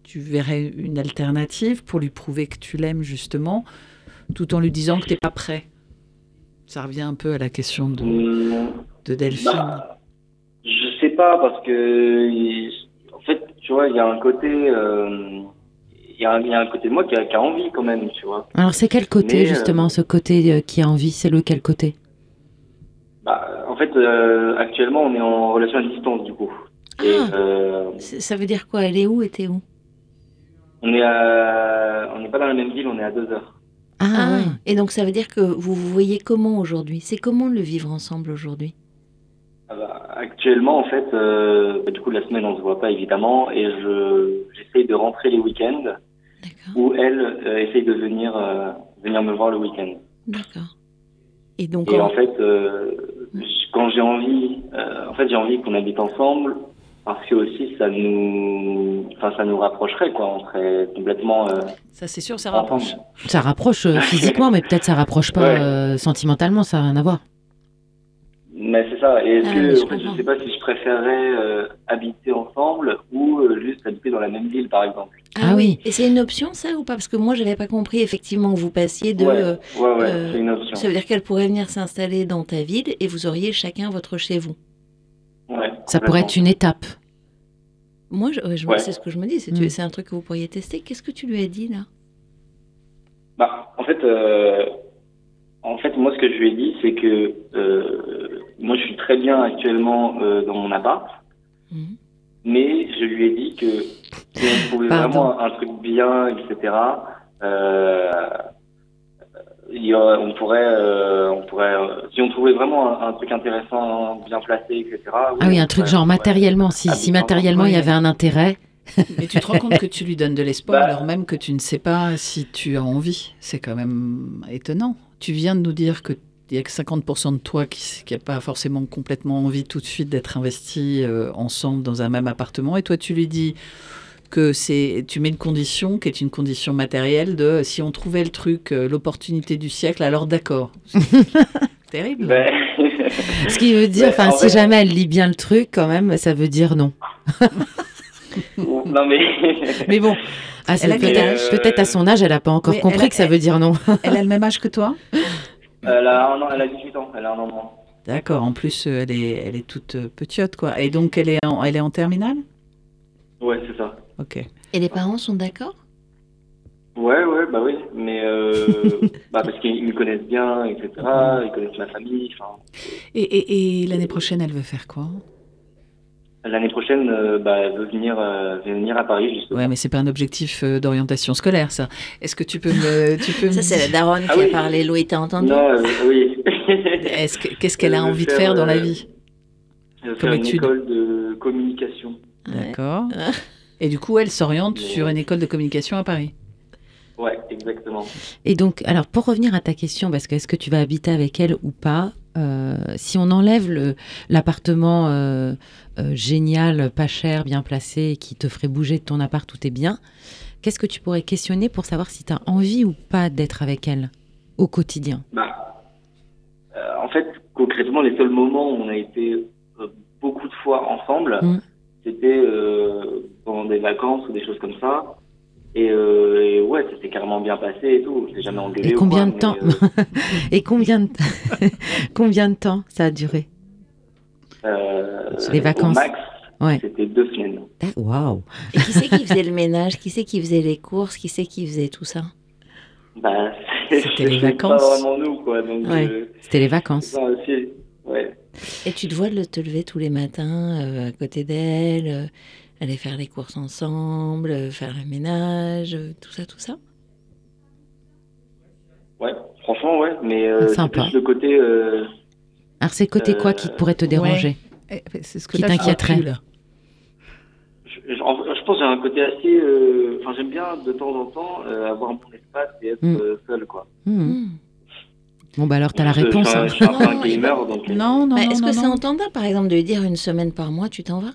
tu verrais une alternative pour lui prouver que tu l'aimes, justement, tout en lui disant que tu n'es pas prêt? Ça revient un peu à la question de, mmh. de Delphine. Bah, je sais pas, parce que, en fait, tu vois, il y a un côté. Euh, il y, a un côté de moi qui a, envie quand même, tu vois. Alors c'est quel côté euh, justement, ce côté euh, qui a envie? C'est lequel côté? Bah, En fait, euh, actuellement, on est en relation à distance du coup. Ah, ça veut dire quoi? Elle est où? Et t'es où? On est on n'est pas dans la même ville, on est à deux heures. Ah, ah. et donc ça veut dire que vous vous voyez comment aujourd'hui? C'est comment le vivre ensemble aujourd'hui? Ah bah, actuellement, en fait, bah, du coup, la semaine, on se voit pas évidemment, et je de rentrer les week-ends où elle euh, essaye de venir, euh, venir me voir le week-end. D'accord. Et donc. Et en, fait, euh, quand j'ai envie, euh, en fait, j'ai envie qu'on habite ensemble parce que aussi ça nous, enfin, ça nous rapprocherait, quoi. On serait complètement. Euh, ça, c'est sûr, ça rapproche. Ça rapproche physiquement, mais peut-être ça rapproche pas sentimentalement. Ça n'a rien à voir. Mais c'est ça. Et est-ce ah, que, je, ne sais pas si je préférerais habiter ensemble ou juste habiter dans la même ville, par exemple. Ah, oui. Et c'est une option ça ou pas? Parce que moi je n'avais pas compris effectivement que vous passiez de. Ouais, ouais, euh, c'est une option. Ça veut dire qu'elle pourrait venir s'installer dans ta ville et vous auriez chacun votre chez vous. Ouais. Ça pourrait être une étape. Moi, je, je c'est ce que je me dis. Mm. C'est un truc que vous pourriez tester. Qu'est-ce que tu lui as dit là? Bah, en fait, euh, en fait, moi ce que je lui ai dit, c'est que euh, moi je suis très bien actuellement dans mon appart. Mm. Mais je lui ai dit que si on trouvait vraiment un truc bien, etc., euh, on pourrait, euh, on pourrait, si on trouvait vraiment un, truc intéressant, bien placé, etc. ah oui, un truc genre matériellement, si, si matériellement il y avait un intérêt. Mais tu te rends compte que tu lui donnes de l'espoir bah. alors même que tu ne sais pas si tu as envie. C'est quand même étonnant. Tu viens de nous dire que il y a que 50% de toi qui n'a pas forcément complètement envie tout de suite d'être investi euh, ensemble dans un même appartement. Et toi, tu lui dis que c'est, tu mets une condition qui est une condition matérielle de si on trouvait le truc, euh, l'opportunité du siècle, alors d'accord. Terrible. Ben, Ce qui veut dire, enfin, si jamais elle lit bien le truc, quand même, ça veut dire non. non mais. mais bon. Ah, peut-être, peut-être à son âge, elle n'a pas encore compris que ça veut dire non. elle a le même âge que toi? Elle a, un an, elle a 18 ans, elle a un an moins. D'accord, en plus, euh, elle est, elle est toute euh, petite, quoi. Et donc, elle est en, elle est en terminale? Ouais, c'est ça. Ok. Et les parents sont d'accord? Ouais, ouais, bah oui, mais euh, bah parce qu'ils me connaissent bien, etc. Ils connaissent ma famille. Et, et, et l'année prochaine, elle veut faire quoi? L'année prochaine, euh, bah, elle veut venir, euh, venir à Paris, justement. Ouais, mais c'est pas un objectif euh, d'orientation scolaire, ça. Est-ce que tu peux me. Tu peux ça, c'est la daronne ah qui a parlé. Louis, t'as entendu Non, oui. Est-ce que, qu'est-ce qu'elle a envie de faire dans la vie Comme une école de communication. D'accord. Et du coup, elle s'oriente sur une école de communication à Paris. Ouais, exactement. Et donc, alors, pour revenir à ta question, parce que est-ce que tu vas habiter avec elle ou pas euh, si on enlève l'appartement euh, euh, génial, pas cher, bien placé, qui te ferait bouger de ton appart, tout est bien, qu'est-ce que tu pourrais questionner pour savoir si tu as envie ou pas d'être avec elle au quotidien? Bah, En fait, concrètement, les seuls moments où on a été beaucoup de fois ensemble, mmh. c'était pendant des vacances ou des choses comme ça. Euh, et, ouais, ça s'est carrément bien passé et tout. On jamais engueulé. Et combien de temps euh, Et combien de combien de temps ça a duré euh, Les vacances. max, c'était deux semaines. Waouh Et qui c'est qui faisait le ménage? Qui c'est qui faisait les courses? Qui c'est qui faisait tout ça? Bah, c'était les vacances. Pas vraiment nous, quoi. c'était les vacances. Ouais. Et tu te vois te lever tous les matins à côté d'elle aller faire les courses ensemble, euh, faire le ménage, euh, tout ça, tout ça Ouais, franchement, ouais, mais euh, c'est plus le côté. Alors, c'est le côté quoi qui pourrait te déranger eh, C'est ce que qui t'inquiéterait je, je, pense que j'ai un côté assez. Enfin, j'aime bien de temps en temps avoir mon espace et être hmm. seul, quoi. Hmm. Hmm. Bon, bah alors, tu as la réponse. Je, suis un, hein. un gamer, donc. Non, non, Est-ce que c'est entendable, par exemple, de lui dire une semaine par mois, tu t'en vas?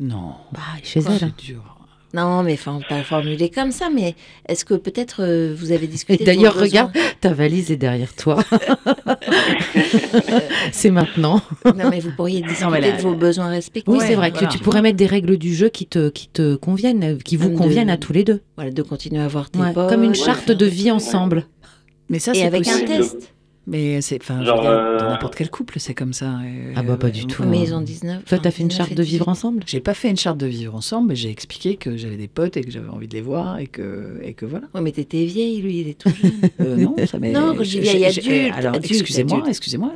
Non. Bah, chez elle. C'est dur. Non, mais enfin, pas formulé comme ça, mais est-ce que peut-être euh, vous avez discuté D'ailleurs, regarde, ta valise est derrière toi. c'est maintenant. non, mais vous pourriez discuter de vos besoins respectifs. Oui, c'est vrai que tu pourrais mettre des règles du jeu qui te, qui te conviennent, qui vous conviennent à tous les deux. Voilà, de continuer à avoir tes Comme une charte de vie ensemble. Mais ça, c'est avec un test. Mais c'est, enfin, dans euh, n'importe quel couple, c'est comme ça. ah bah pas du tout. Mais ils ont 19. Toi, t'as fait une charte de vivre ensemble? J'ai pas fait une charte de vivre ensemble, mais j'ai expliqué que j'avais des potes et que j'avais envie de les voir et que, et que voilà. Oui, mais t'étais vieille, lui, il est tout jeune. euh, non, ça m'est. Non, quand je dis vieille adulte. Alors, excusez-moi, excusez-moi.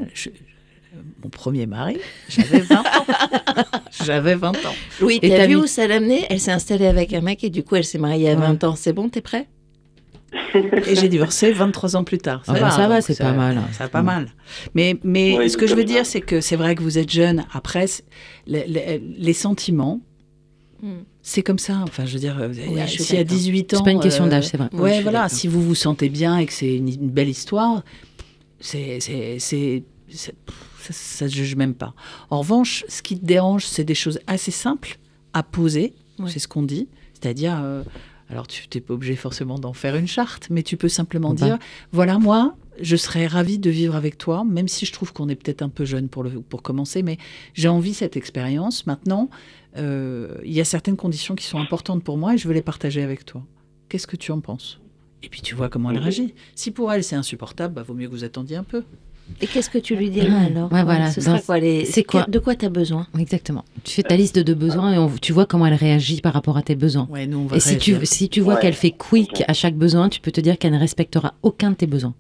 mon premier mari, j'avais 20 ans. j'avais 20 ans. Oui, t'as vu où ça l'a amené? Elle s'est installée avec un mec et du coup, elle s'est mariée à 20 ans. C'est bon, t'es prêt? et j'ai divorcé 23 23 ans plus tard. Ça va, ça va c'est pas mal. Ça va pas mal. Mais, mais ce que je veux dire, c'est que c'est vrai que vous êtes jeune. Après, les, sentiments, hmm. c'est comme ça. Enfin, je veux dire, si à 18 ans. C'est pas une question d'âge, c'est vrai. Ouais, voilà. Si vous vous sentez bien et que c'est une, belle histoire, C'est, c'est, c'est, c'est- ça, ça se juge même pas. En revanche, ce qui te dérange, c'est des choses assez simples à poser. C'est ce qu'on dit. C'est-à-dire, euh, alors tu n'es pas obligé forcément d'en faire une charte, mais tu peux simplement Ou pas. dire, voilà, moi, je serais ravie de vivre avec toi, même si je trouve qu'on est peut-être un peu jeune pour, le, pour commencer, mais j'ai envie de cette expérience. Maintenant, euh, il y a certaines conditions qui sont importantes pour moi et je veux les partager avec toi. Qu'est-ce que tu en penses? Et puis tu vois comment elle réagit. Si pour elle c'est insupportable, bah, vaut mieux que vous attendiez un peu. Et qu'est-ce que tu lui diras alors Ouais, voilà. Ce sera Dans- quoi les... c'est quoi De quoi tu as besoin Exactement. Tu fais ta liste de besoins et on- tu vois comment elle réagit par rapport à tes besoins. Ouais, nous on va Et si tu, réagir. si tu vois Ouais. qu'elle fait quick à chaque besoin, tu peux te dire qu'elle ne respectera aucun de tes besoins.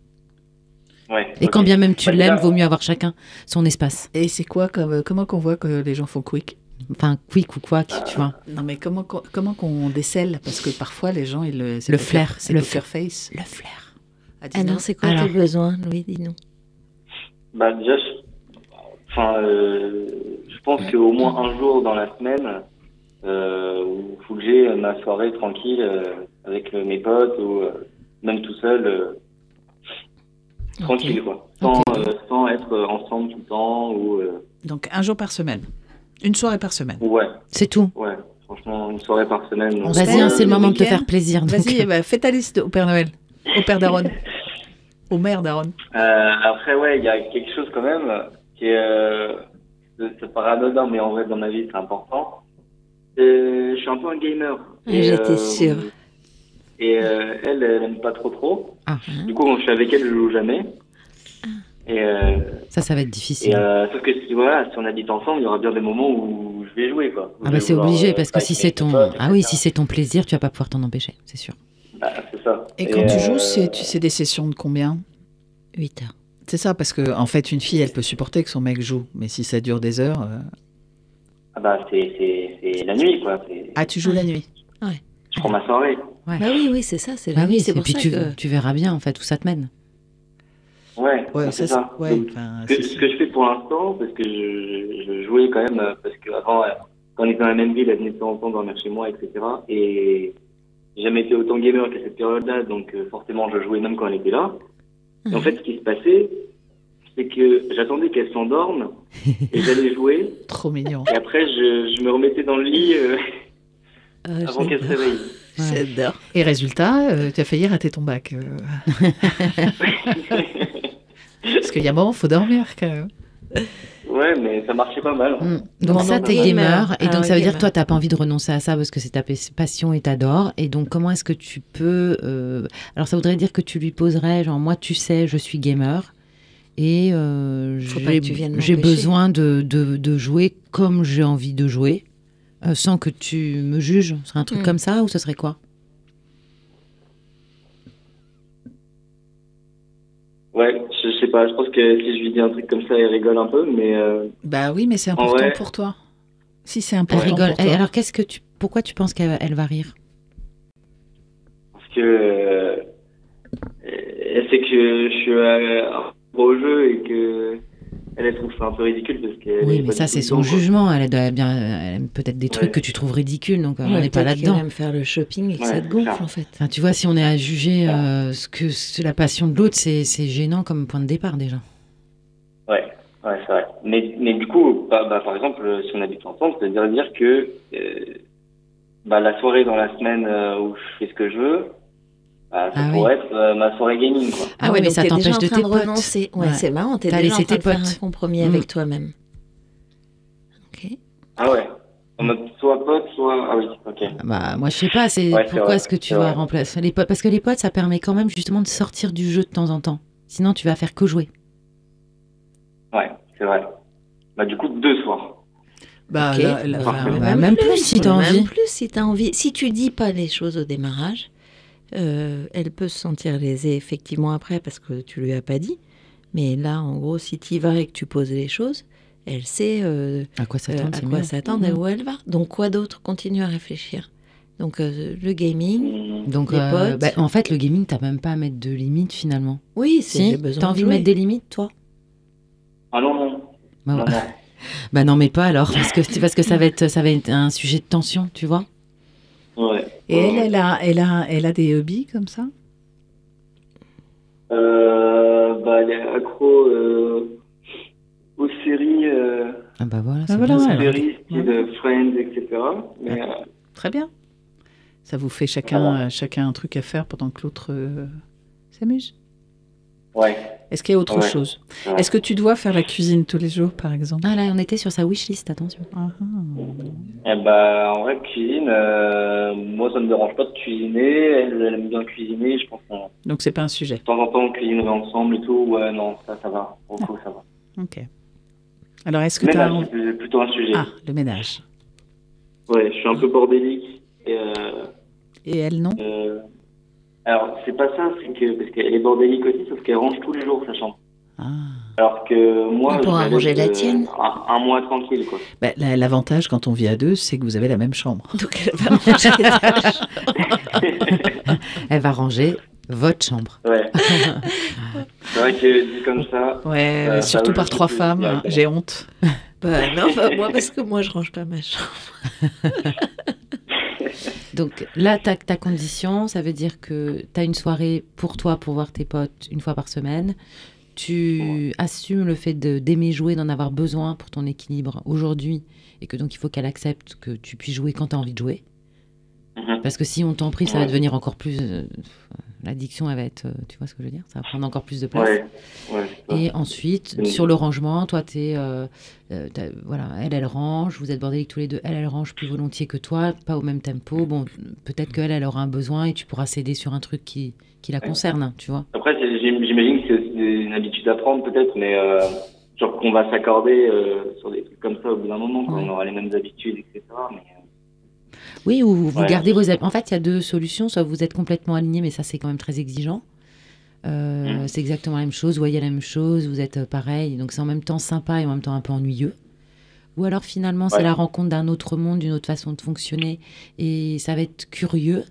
Ouais. Et quand bien même tu Bah, l'aimes, vaut mieux avoir chacun son espace. Et c'est quoi comme, comment qu'on voit que les gens font quick? Enfin, quick ou quoi, tu vois. Non mais comment qu'on- comment qu'on décèle? Parce que parfois les gens ils le c'est Le flair, c'est le poker face. Le flair. Ah, dis-nous. Alors, c'est quoi Alors. tes besoins, Louis? Dis-nous. Bah déjà, je, enfin, euh, je pense qu'au moins un jour dans la semaine, euh, où faut que j'ai ma soirée tranquille euh, avec euh, mes potes ou euh, même tout seul, euh, tranquille quoi, sans, euh, être ensemble tout le temps ou euh, Donc un jour par semaine, une soirée par semaine. ouais, C'est tout. ouais, franchement une soirée par semaine. Vas-y, hein, c'est le moment de te faire plaisir. Vas-y, bah, fais ta liste au Père Noël, au Père d'Aaron, au Maire d'Aaron. Euh, après, ouais, il y a quelque chose quand même qui est, euh, paraît anodin, mais en vrai, dans ma vie, c'est important. Euh, je suis un peu un gamer. Ouais, j'étais sûre. Et euh, elle, elle aime pas trop trop. Ah. Du coup, quand je suis avec elle, je joue jamais. Et, euh, Ça, ça va être difficile. euh, sauf que si, voilà, si on habite ensemble, il y aura bien des moments où je vais jouer, quoi. Ah bah c'est obligé euh, parce que si c'est ton ah oui si c'est ton plaisir tu vas pas pouvoir t'en empêcher c'est sûr Bah, c'est ça. Et quand tu euh, joues, c'est tu sais des sessions de combien? 8 heures. C'est ça, parce que en fait, une fille, elle peut supporter que son mec joue, mais si ça dure des heures, euh, Ah bah, c'est, c'est, c'est la nuit, quoi. C'est- ah, tu joues la nuit? Je prends ma soirée. Bah oui, oui, c'est ça, c'est la bah nuit, oui c'est et pour puis ça tu, que... tu verras bien en fait où ça te mène Ouais, Ouais, c'est ça, ça. c'est- ouais, Donc, enfin, Ce que, c'est- ce que je fais pour l'instant, parce que je, je jouais quand même, euh, parce qu'avant, quand on était dans la même ville, elle venait de temps en temps dormir chez moi, etc. Et j'ai jamais été autant gamer qu'à cette période-là, donc euh, forcément, je jouais même quand elle était là. Et en fait, ce qui se passait, c'est que j'attendais qu'elle s'endorme, et j'allais jouer, trop mignon. et après, je, je me remettais dans le lit euh, Ah, avant qu'elle se réveille. J'adore. Et résultat, euh, tu as failli rater ton bac. euh. Parce qu'il y a un moment, faut dormir quand même. Ouais, mais ça marchait pas mal. Mm. Donc ça, t'es gamer. Et Ah, donc ça veut dire gamer. que toi, t'as pas envie de renoncer à ça parce que c'est ta pa- passion et t'adores. Et donc comment est-ce que tu peux... euh, Alors ça voudrait dire que tu lui poserais, genre moi tu sais, je suis gamer. Et euh, j'ai besoin de, de, de jouer comme j'ai envie de jouer, euh, sans que tu me juges. Ce serait un truc Mm. comme ça ou ce serait quoi? Ouais, je, sais pas, je pense que si je lui dis un truc comme ça, elle rigole un peu, mais euh, Bah oui, mais c'est important vrai. pour toi. Si c'est Elle important rigole. pour toi. Et alors qu'est-ce que tu... Pourquoi tu penses qu'elle elle va rire? Parce que euh, elle sait que je suis euh, un gros jeu et que elle, elle trouve ça un peu ridicule parce que Oui, mais ça c'est son jugement. Elle doit bien, elle aime peut-être des trucs Ouais. que tu trouves ridicules, donc euh, on n'est pas là-dedans. aime faire le shopping et que Ouais, ça te gonfle, en fait. Enfin, tu vois, si on est à juger euh, ce que la passion de l'autre, c'est c'est gênant comme point de départ déjà. Ouais, ouais, c'est vrai. Mais, mais du coup, bah, bah, par exemple, si on habite ensemble, c'est-à-dire dire que euh, bah, la soirée dans la semaine euh, où je fais ce que je veux, ça Ah pourrait être euh, ma soirée gaming. Quoi. Ah ouais, mais ça t'empêche en de tes potes. renoncer. Ouais, Ouais. c'est marrant, t'es déjà en laissé train tes de faire potes. un compromis Mm. avec toi-même. Ok. Ah ouais En mode soit pote, soit... Ah oui, ok. Bah, moi, je sais pas, c'est Ouais, pourquoi vrai, est-ce que tu vas vrai. remplacer les potes? Parce que les potes, ça permet quand même justement de sortir du jeu de temps en temps. Sinon, tu vas faire que jouer. Ouais, c'est vrai. Bah du coup, deux soirs. Bah, Ok. là- là- Bah, enfin, bah, même plus si t'as même envie. plus si t'as envie. Si tu dis pas les choses au démarrage, euh, elle peut se sentir lésée effectivement après parce que tu lui as pas dit. Mais là, en gros, si tu y vas et que tu poses les choses, elle sait euh, À quoi euh, s'attendre, s'attendre et Mhm. où elle va. Donc quoi d'autre? Continue à réfléchir. Donc euh, le gaming. Donc, les euh, potes. bah, en fait, le gaming, t'as même pas à mettre de limites finalement. oui, Si T'as envie de mettre des limites, toi? Ah non, non. bah, non, non. bah non, mais pas alors, parce que, parce que ça, va être, ça va être un sujet de tension, tu vois? Ouais. Et elle, elle a, elle, a, elle a des hobbies comme ça? Euh, bah, Elle est accro euh, aux séries. Euh, ah bah voilà, ah voilà, bien, séries de Friends, etc. Mais, ah, très bien. Ça vous fait chacun, voilà. chacun un truc à faire pendant que l'autre s'amuse? Ouais. Est-ce qu'il y a autre ouais. chose ouais. Est-ce que tu dois faire la cuisine tous les jours, par exemple? Ah là, on était sur sa wishlist, attention. Ah, eh bah, en vrai, cuisine, euh, moi, ça ne me dérange pas de cuisiner. Elle, elle aime bien cuisiner, je pense qu'on... Donc, c'est pas un sujet De temps en temps, on cuisinerait ensemble et tout. Ouais, non, ça, ça va. Au coup, ça va. Ok. Alors, est-ce que tu as... as... c'est plutôt un sujet. Ah, le ménage. Ouais, je suis un peu bordélique. Et, euh, et elle, non? euh, alors, c'est pas ça, c'est que, parce qu'elle est bordélique aussi, sauf qu'elle range tous les jours sa chambre. Ah. Alors que moi, On pourra ranger la tienne. Un, un, mois tranquille, quoi. Bah, L'avantage quand on vit à deux, c'est que vous avez la même chambre. Donc elle va ranger Elle va ranger votre chambre. Ouais. c'est vrai que dit comme ça. Ouais, euh, surtout par trois femmes, j'ai honte. Bah non, bah, moi parce que moi je range pas ma chambre. Donc là, ta, ta condition, ça veut dire que tu as une soirée pour toi, pour voir tes potes une fois par semaine. Tu ouais. assumes le fait d'aimer jouer, d'en avoir besoin pour ton équilibre aujourd'hui, et que donc il faut qu'elle accepte que tu puisses jouer quand tu as envie de jouer. Mhm. Parce que si on t'en prie, ça va devenir encore plus. Euh, L'addiction, elle va être. Tu vois ce que je veux dire? Ça va prendre encore plus de place. Ouais, ouais, et ensuite, sur le rangement, toi, tu es. Euh, euh, voilà, elle, elle range, vous êtes bordéliques tous les deux. Elle, elle range plus volontiers que toi, pas au même tempo. Bon, peut-être qu'elle, elle aura un besoin et tu pourras céder sur un truc qui, qui la concerne, tu vois. Après, j'imagine que c'est une habitude à prendre, peut-être, mais. Euh, genre qu'on va s'accorder sur des trucs comme ça au bout d'un moment, quand on aura les mêmes habitudes, etc. Mais, oui, ou vous ouais. gardez vos... En fait, il y a deux solutions. Soit vous êtes complètement aligné, mais ça, c'est quand même très exigeant. Euh, mmh. C'est exactement la même chose. Vous voyez la même chose, vous êtes pareil. Donc, c'est en même temps sympa et en même temps un peu ennuyeux. Ou alors, finalement, c'est ouais. la rencontre d'un autre monde, d'une autre façon de fonctionner. Et ça va être curieux.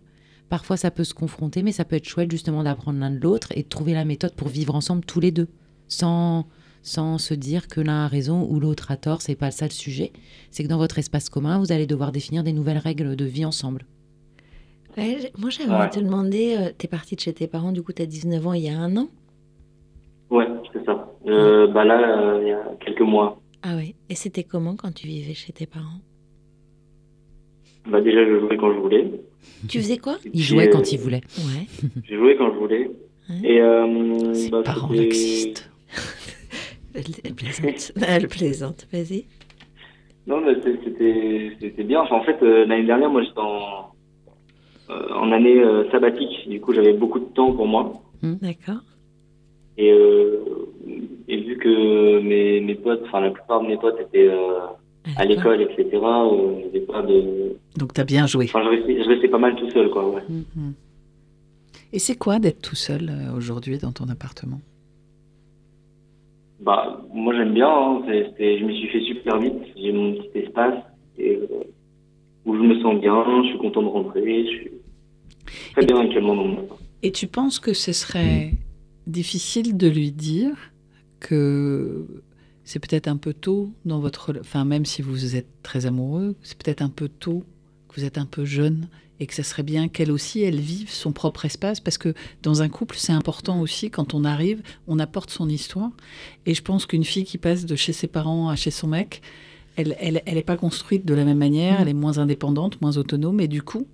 Parfois, ça peut se confronter, mais ça peut être chouette, justement, d'apprendre l'un de l'autre et de trouver la méthode pour vivre ensemble tous les deux. Sans sans se dire que l'un a raison ou l'autre a tort, c'est pas ça le sujet. C'est que dans votre espace commun, vous allez devoir définir des nouvelles règles de vie ensemble. Ouais, moi, j'aimerais ouais. te demander, euh, t'es partie de chez tes parents, du coup, t'as 19 ans il y a un an? Ouais, c'est ça. Euh, bah là, euh, il y a quelques mois. Ah ouais. Et c'était comment quand tu vivais chez tes parents? Bah déjà, je jouais quand je voulais. Tu faisais quoi? Il jouait quand il voulait. Ouais. je jouais quand je voulais. Ouais. Et euh, Ses bah, parents laxistes. Elle, elle plaisante. elle plaisante, vas-y. Non, mais c'était bien. Enfin, en fait, euh, l'année dernière, moi, j'étais en, euh, en année euh, sabbatique. Du coup, j'avais beaucoup de temps pour moi. Mmh. D'accord. Et, et, vu que mes, mes potes, enfin, la plupart de mes potes étaient à l'école, etc., pas de. Donc, tu as bien joué. Enfin, je restais, je restais, pas mal tout seul, quoi, ouais. Mmh. Et c'est quoi d'être tout seul aujourd'hui dans ton appartement? Bah, moi j'aime bien, hein. je me suis fait super vite, j'ai mon petit espace euh, où je me sens bien, je suis content de rentrer, je suis très bien actuellement dans mon. Et tu penses que ce serait difficile de lui dire que c'est peut-être un peu tôt dans votre... Enfin, même si vous êtes très amoureux, c'est peut-être un peu tôt, que vous êtes un peu jeune et que ça serait bien qu'elle aussi, elle vive son propre espace, parce que dans un couple, c'est important aussi, quand on arrive, on apporte son histoire. Et je pense qu'une fille qui passe de chez ses parents à chez son mec, elle n'est elle, elle pas construite de la même manière, mmh. elle est moins indépendante, moins autonome, et du coup,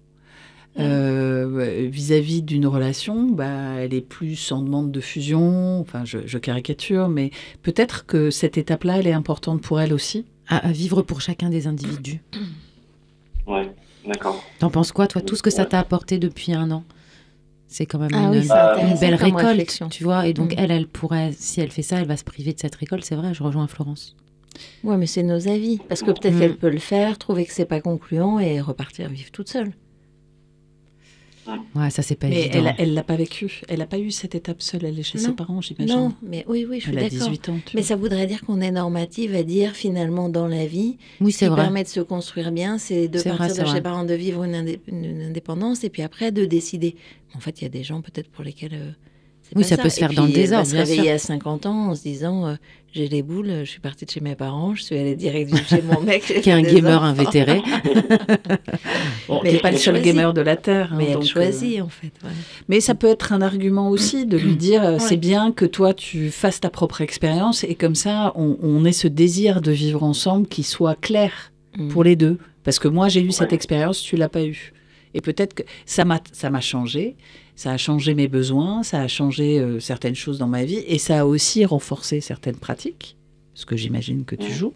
mmh. euh, vis-à-vis d'une relation, bah, elle est plus en demande de fusion, enfin je, je caricature, mais peut-être que cette étape-là, elle est importante pour elle aussi. À, à vivre pour chacun des individus. Ouais. D'accord. T'en penses quoi, toi, tout ce que ça t'a apporté depuis un an? C'est quand même ah une, oui, une, belle récolte, réflexion. tu vois. Et donc, mmh. elle, elle pourrait, si elle fait ça, elle va se priver de cette récolte. C'est vrai, je rejoins Florence. Ouais, mais c'est nos avis. Parce que peut-être mmh. qu'elle peut le faire, trouver que c'est pas concluant et repartir vivre toute seule. Ouais, ça c'est pas mais évident. elle, elle l'a pas vécu. Elle n'a pas eu cette étape seule. Elle est chez non. ses parents, j'imagine. Non, mais oui, oui, je suis d'accord. Elle a 18 ans. mais ça voudrait dire qu'on est normative à dire finalement dans la vie, oui, ce qui vrai. permet de se construire bien, c'est de partir vrai, de chez ses parents, de vivre une, indé une, indépendance et puis après de décider. En fait, il y a des gens peut-être pour lesquels euh, Oui, ça, peut se faire dans le désordre. Se réveiller à 50 ans en se disant euh, j'ai les boules, je suis partie de chez mes parents, je suis allée direct chez mon mec. qui est un gamer invétéré. bon, mais pas le seul gamer de la Terre. Mais hein, elle choisit, en fait. Mais ça peut être un argument aussi de lui dire euh, c'est bien que toi, tu fasses ta propre expérience et comme ça, on, on ait ce désir de vivre ensemble qui soit clair mm. pour les deux. Parce que moi, j'ai eu cette expérience, tu l'as pas eu. Et peut-être que ça m'a changé, ça a changé mes besoins, ça a changé euh, certaines choses dans ma vie, et ça a aussi renforcé certaines pratiques, ce que j'imagine que tu joues,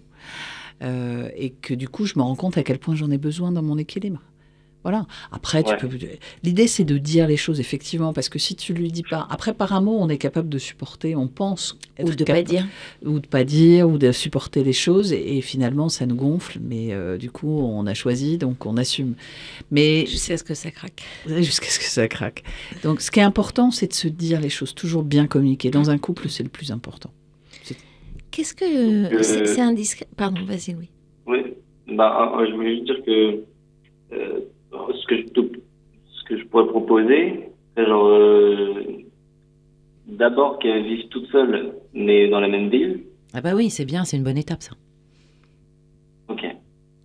euh, et que du coup, je me rends compte à quel point j'en ai besoin dans mon équilibre. Voilà. Après, tu peux. L'idée, c'est de dire les choses effectivement, parce que si tu lui dis pas, après par un mot, on est capable de supporter, on pense, ou de pas dire, ou de pas dire, ou de supporter les choses, et, finalement, ça nous gonfle. Mais euh, du coup, on a choisi, donc on assume. Mais jusqu'à ce que ça craque. Jusqu'à ce que ça craque. Donc, ce qui est important, c'est de se dire les choses, toujours bien communiquer. Dans un couple, c'est le plus important. Qu'est-ce que c'est indiscret Pardon, vas-y, Louis. Oui. Bah, je voulais juste dire que. Euh, ce que je, ce que je pourrais proposer, c'est genre euh, d'abord qu'elles vivent toutes seules, mais dans la même ville. Ah bah oui, c'est bien, c'est une bonne étape ça. Ok.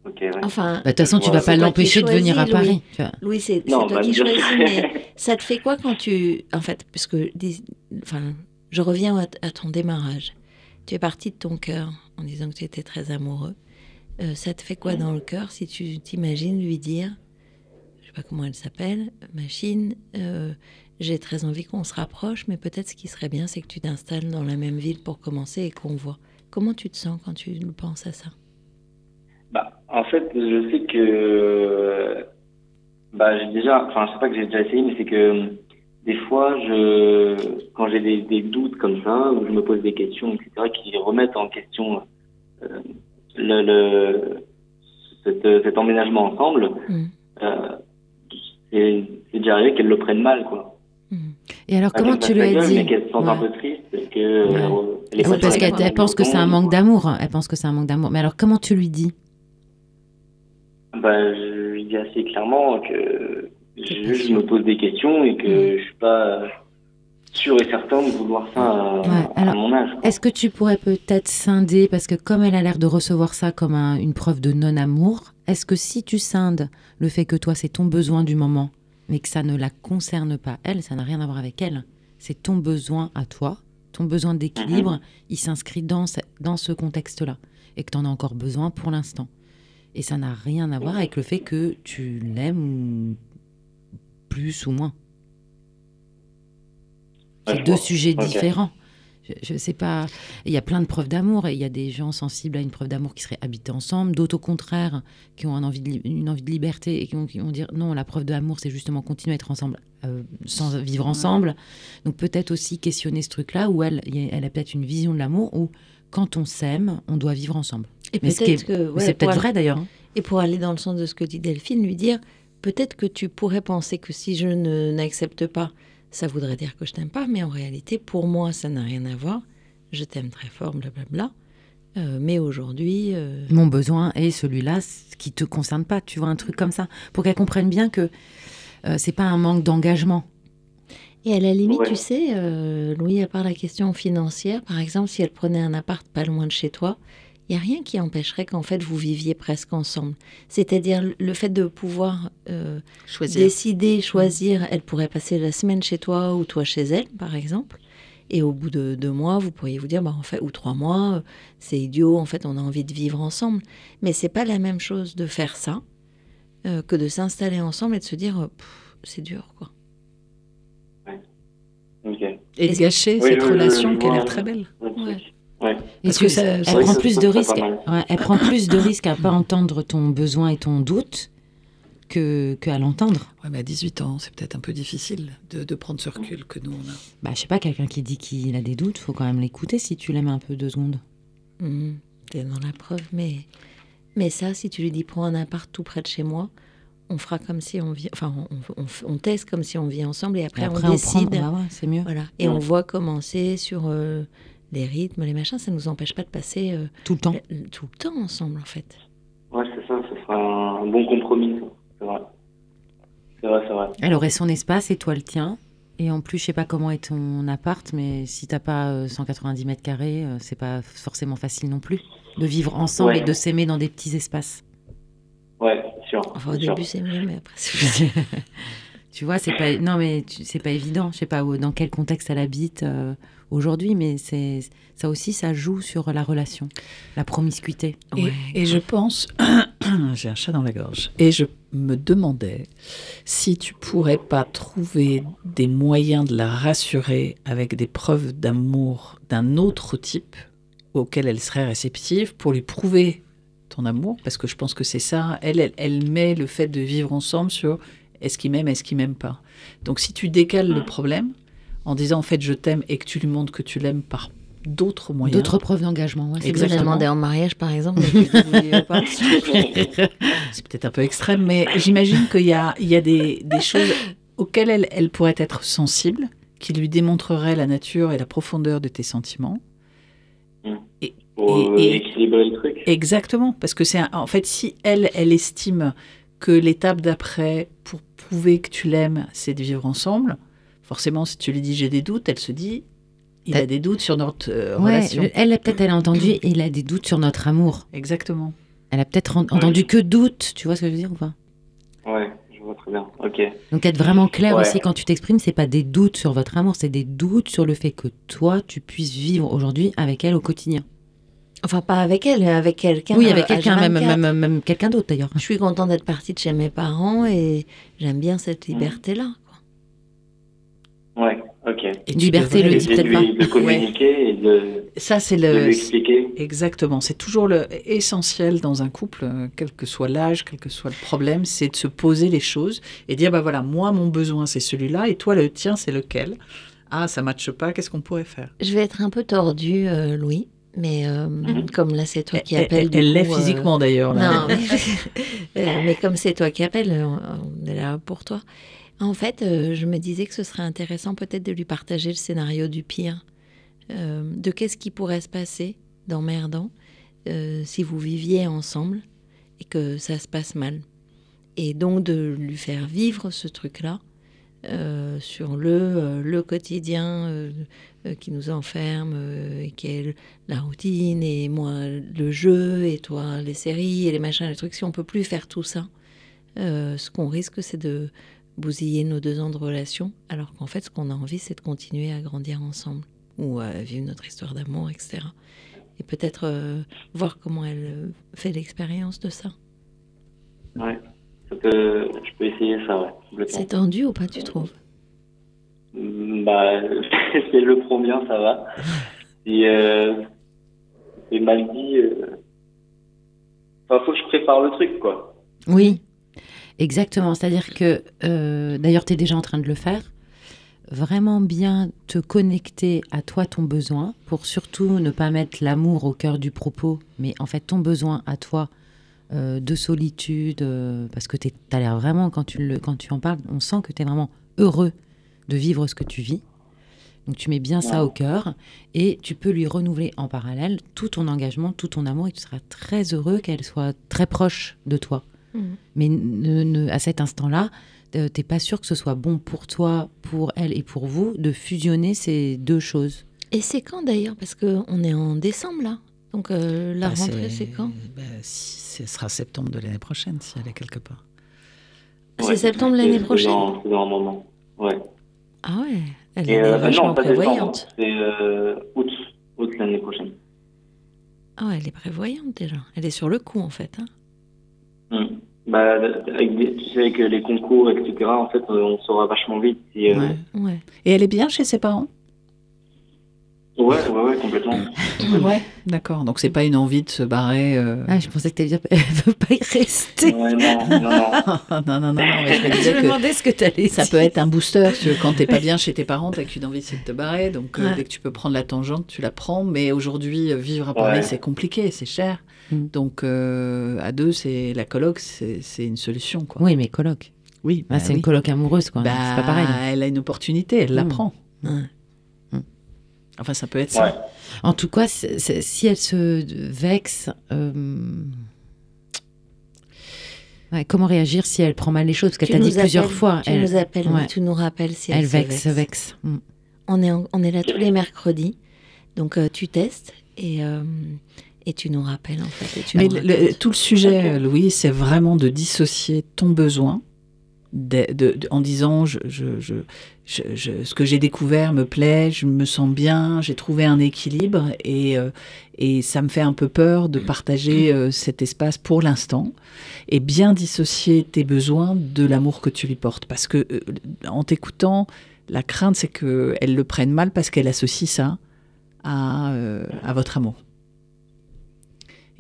Ok. Enfin, bah, de toute façon, tu vas pas l'empêcher de venir à Paris. Louis, c'est toi bah, qui choisis, mais ça te fait quoi quand tu, en fait, parce que, enfin, je reviens à, ton démarrage. Tu es parti de ton cœur en disant que tu étais très amoureux. Euh, ça te fait quoi dans le cœur si tu t'imagines lui dire comment elle s'appelle, machine. Euh, j'ai très envie qu'on se rapproche, mais peut-être ce qui serait bien, c'est que tu t'installes dans la même ville pour commencer et qu'on voit. Comment tu te sens quand tu penses à ça? Bah, En fait, je sais que. Bah, j'ai déjà. Enfin, je sais pas que j'ai déjà essayé, mais c'est que des fois, je, quand j'ai des, doutes comme ça, ou je me pose des questions, etc., qui remettent en question euh, le, cet, emménagement ensemble, mmh. euh, c'est déjà arrivé qu'elle le prenne mal, quoi. Et alors, comment tu lui as dit Mais qu'elle se sent un peu triste parce que. Euh, parce qu'elle pense que c'est un manque d'amour. Elle pense que c'est un manque d'amour. Mais alors, comment tu lui dis bah, Je lui dis assez clairement que je, me pose des questions et que je je suis pas sûr et certain de vouloir ça à, mon âge. Est-ce que tu pourrais peut-être scinder, parce que comme elle a l'air de recevoir ça comme une preuve de non-amour, est-ce que si tu scindes le fait que toi c'est ton besoin du moment, mais que ça ne la concerne pas elle, ça n'a rien à voir avec elle, c'est ton besoin à toi, ton besoin d'équilibre, mhm. il s'inscrit dans ce, dans ce contexte-là, et que tu en as encore besoin pour l'instant. Et ça n'a rien à voir avec le fait que tu l'aimes plus ou moins. C'est deux sujets différents je ne sais pas. Il y a plein de preuves d'amour et il y a des gens sensibles à une preuve d'amour qui seraient habités ensemble, d'autres au contraire qui ont une envie de, une envie de liberté et qui vont, dire non, la preuve d'amour c'est justement continuer à être ensemble euh, sans vivre ensemble. Donc peut-être aussi questionner ce truc-là où elle, elle a peut-être une vision de l'amour où quand on s'aime, on doit vivre ensemble. Et peut c'est peut-être vrai d'ailleurs. Hein. Et pour aller dans le sens de ce que dit Delphine, lui dire peut-être que tu pourrais penser que si je n'accepte pas ça voudrait dire que je t'aime pas, mais en réalité, pour moi, ça n'a rien à voir. Je t'aime très fort, blablabla. Euh, mais aujourd'hui. Euh, Mon besoin est celui-là, ce qui te concerne pas. Tu vois, un truc comme ça. Pour qu'elle comprenne bien que euh, c'est pas un manque d'engagement. Et à la limite, tu sais, euh, Louis, à part la question financière, par exemple, si elle prenait un appart pas loin de chez toi, il n'y a rien qui empêcherait qu'en fait vous viviez presque ensemble. C'est-à-dire le fait de pouvoir euh, décider, choisir, elle pourrait passer la semaine chez toi ou toi chez elle, par exemple. Et au bout de deux mois, vous pourriez vous dire, bah, en fait, ou trois mois, euh, c'est idiot, en fait, on a envie de vivre ensemble. Mais c'est pas la même chose de faire ça euh, que de s'installer ensemble et de se dire, c'est dur, quoi. Et de gâcher cette relation qui a l'air très belle. Ouais. Est-ce que, ça, elle prend plus de risques Elle prend plus de risques à pas entendre ton besoin et ton doute que qu'à l'entendre. Ouais, mais à 18 ans, c'est peut-être un peu difficile de, de, prendre ce recul que nous on a. Bah, je sais pas, quelqu'un qui dit qu'il a des doutes, faut quand même l'écouter si tu l'aimes un peu deux secondes. Mmh, T'es dans la preuve, mais mais ça, si tu lui dis prends un appart tout près de chez moi, on fera comme si on vit, enfin on, on, teste comme si on vit ensemble et après, on décide. Bah ouais, c'est mieux. Voilà. Et on voit commencer sur euh, les rythmes, les machins, ça ne nous empêche pas de passer euh, tout le temps, tout le temps ensemble en fait. Ouais, c'est ça, ce sera un bon compromis, c'est vrai. C'est vrai, c'est vrai. Elle aurait son espace et toi le tien? Et en plus, je sais pas comment est ton appart, mais si t'as pas 190 mètres carrés, c'est pas forcément facile non plus de vivre ensemble et de s'aimer dans des petits espaces. Ouais, sûr. Enfin, au début, c'est mieux, mais après, c'est Tu vois, c'est pas non mais c'est pas évident. Je sais pas dans quel contexte elle habite aujourd'hui, mais c'est ça aussi, ça joue sur la relation, la promiscuité. Et, je pense, j'ai un chat dans la gorge, et je me demandais si tu pourrais pas trouver des moyens de la rassurer avec des preuves d'amour d'un autre type auquel elle serait réceptive pour lui prouver ton amour, parce que je pense que c'est ça. Elle, elle, elle, met le fait de vivre ensemble sur est-ce qu'il m'aime, est-ce qu'il m'aime pas. Donc si tu décales le problème, en disant en fait je t'aime et que tu lui montres que tu l'aimes par d'autres moyens. D'autres preuves d'engagement. Ouais, Exactement. demander en mariage par exemple. c'est peut-être un peu extrême, mais j'imagine qu'il y a, il y a des, des choses auxquelles elle, elle pourrait être sensible, qui lui démontreraient la nature et la profondeur de tes sentiments. Mmh. Et, Pour et, équilibrer le truc. Exactement, parce que c'est en fait si elle, elle estime que l'étape d'après pour prouver que tu l'aimes, c'est de vivre ensemble forcément, si tu lui dis j'ai des doutes, elle se dit il a des doutes sur notre euh, relation. Elle, peut-être, elle a entendu il a des doutes sur notre amour. Exactement. Elle a peut-être entendu que doutes, tu vois ce que je veux dire ou pas? Ouais, je vois très bien. Ok. Donc être vraiment clair aussi quand tu t'exprimes, c'est pas des doutes sur votre amour, c'est des doutes sur le fait que toi, tu puisses vivre aujourd'hui avec elle au quotidien. Enfin, pas avec elle, avec quelqu'un. Oui, avec quelqu'un, même, même, quelqu'un d'autre d'ailleurs. Je suis contente d'être partie de chez mes parents et j'aime bien cette liberté-là. Ouais, ok. Et liberté le dit peut-être pas. De communiquer et de, Ça, c'est le, lui expliquer. Exactement. C'est toujours le essentiel dans un couple, euh, quel que soit l'âge, quel que soit le problème, c'est de se poser les choses et dire bah voilà, moi, mon besoin, c'est celui-là et toi, le tien, c'est lequel? Ah, ça matche pas, qu'est-ce qu'on pourrait faire? Je vais être un peu tordue, euh, Louis. Mais euh, mhm. comme là, c'est toi qui appelles. Elle l'est physiquement d'ailleurs. Non, mais, mais comme c'est toi qui appelles, on est là pour toi. En fait, euh, je me disais que ce serait intéressant peut-être de lui partager le scénario du pire, euh, de qu'est-ce qui pourrait se passer dans Merdant euh, si vous viviez ensemble et que ça se passe mal. Et donc de lui faire vivre ce truc-là sur le, le quotidien qui nous enferme, et qui est la routine, et moi le jeu, et toi les séries, et les machins, les trucs. Si on peut plus faire tout ça, ce qu'on risque, c'est de bousiller nos deux ans de relation, alors qu'en fait, ce qu'on a envie, c'est de continuer à grandir ensemble ou à vivre notre histoire d'amour, etc. Et peut-être euh, voir comment elle euh, fait l'expérience de ça. Ouais, je peux essayer ça, ouais. C'est tendu ou pas, tu trouves? Mm, Bah, si le prend bien, ça va. Et euh, c'est mal dit. Euh... Enfin, faut que je prépare le truc, quoi. Oui, Exactement, c'est-à-dire que, euh, d'ailleurs, tu es déjà en train de le faire, vraiment bien te connecter à toi, ton besoin, pour surtout ne pas mettre l'amour au cœur du propos, mais en fait ton besoin à toi euh, de solitude, euh, parce que tu as l'air vraiment, quand tu, le, quand tu en parles, on sent que tu es vraiment heureux de vivre ce que tu vis. Donc tu mets bien ça au cœur et tu peux lui renouveler en parallèle tout ton engagement, tout ton amour et tu seras très heureux qu'elle soit très proche de toi. Mm. Mais à cet instant-là, euh, t'es pas sûr que ce soit bon pour toi, pour elle et pour vous de fusionner ces deux choses. Et c'est quand d'ailleurs? Parce qu'on est en décembre là. Donc euh, la bah, rentrée, c'est quand? bah, Ce sera septembre de l'année prochaine, si elle est quelque part. c'est septembre l'année prochaine? C'est dans un moment, ouais. Ah ouais, elle est euh, vachement prévoyante. C'est août, août l'année prochaine. Ah ouais, elle est prévoyante déjà. Elle est sur le coup en fait. Hein. Mm. Bah, avec tu sais, avec les concours, etc., en fait, on saura vachement vite. Si, euh, ouais. Et elle est bien chez ses parents? Ouais, ouais, ouais, complètement. ouais, d'accord. Donc c'est pas une envie de se barrer. Euh... Ah, je pensais que tu allais dire elle veut pas y rester. Ouais, non, non, non. non, non, non, non. Mais je me, je me demandais ce que tu allais Ça peut être un booster. Parce que quand t'es pas bien chez tes parents, t'as qu'une envie, c'est de te barrer. Donc euh, dès que tu peux prendre la tangente, tu la prends. Mais aujourd'hui, euh, vivre à Paris, c'est compliqué, c'est cher. Mm. Donc euh, à deux, c'est la coloc, c'est une solution, quoi. Oui, mais coloc. Oui, bah, c'est une coloc amoureuse, quoi. Bah, c'est pas pareil. Elle a une opportunité, elle la mm. prend. Mm. Enfin, ça peut être ça. En tout cas, si elle se vexe, euh, comment réagir si elle prend mal les choses? Parce qu'elle t'a dit plusieurs fois. Tu nous appelles, tu nous rappelles si elle, elle vexe. vexe. Mm. On, est on est là tous les mercredis. Donc euh, tu testes et, euh, et tu nous rappelles en fait. Mais tout le sujet, Louis, c'est vraiment de dissocier ton besoin en disant ce que j'ai découvert me plaît, je me sens bien, j'ai trouvé un équilibre et, euh, ça me fait un peu peur de partager euh, cet espace pour l'instant et bien dissocier tes besoins de l'amour que tu lui portes. Parce que euh, en t'écoutant, la crainte c'est qu'elle le prenne mal parce qu'elle associe ça à votre amour.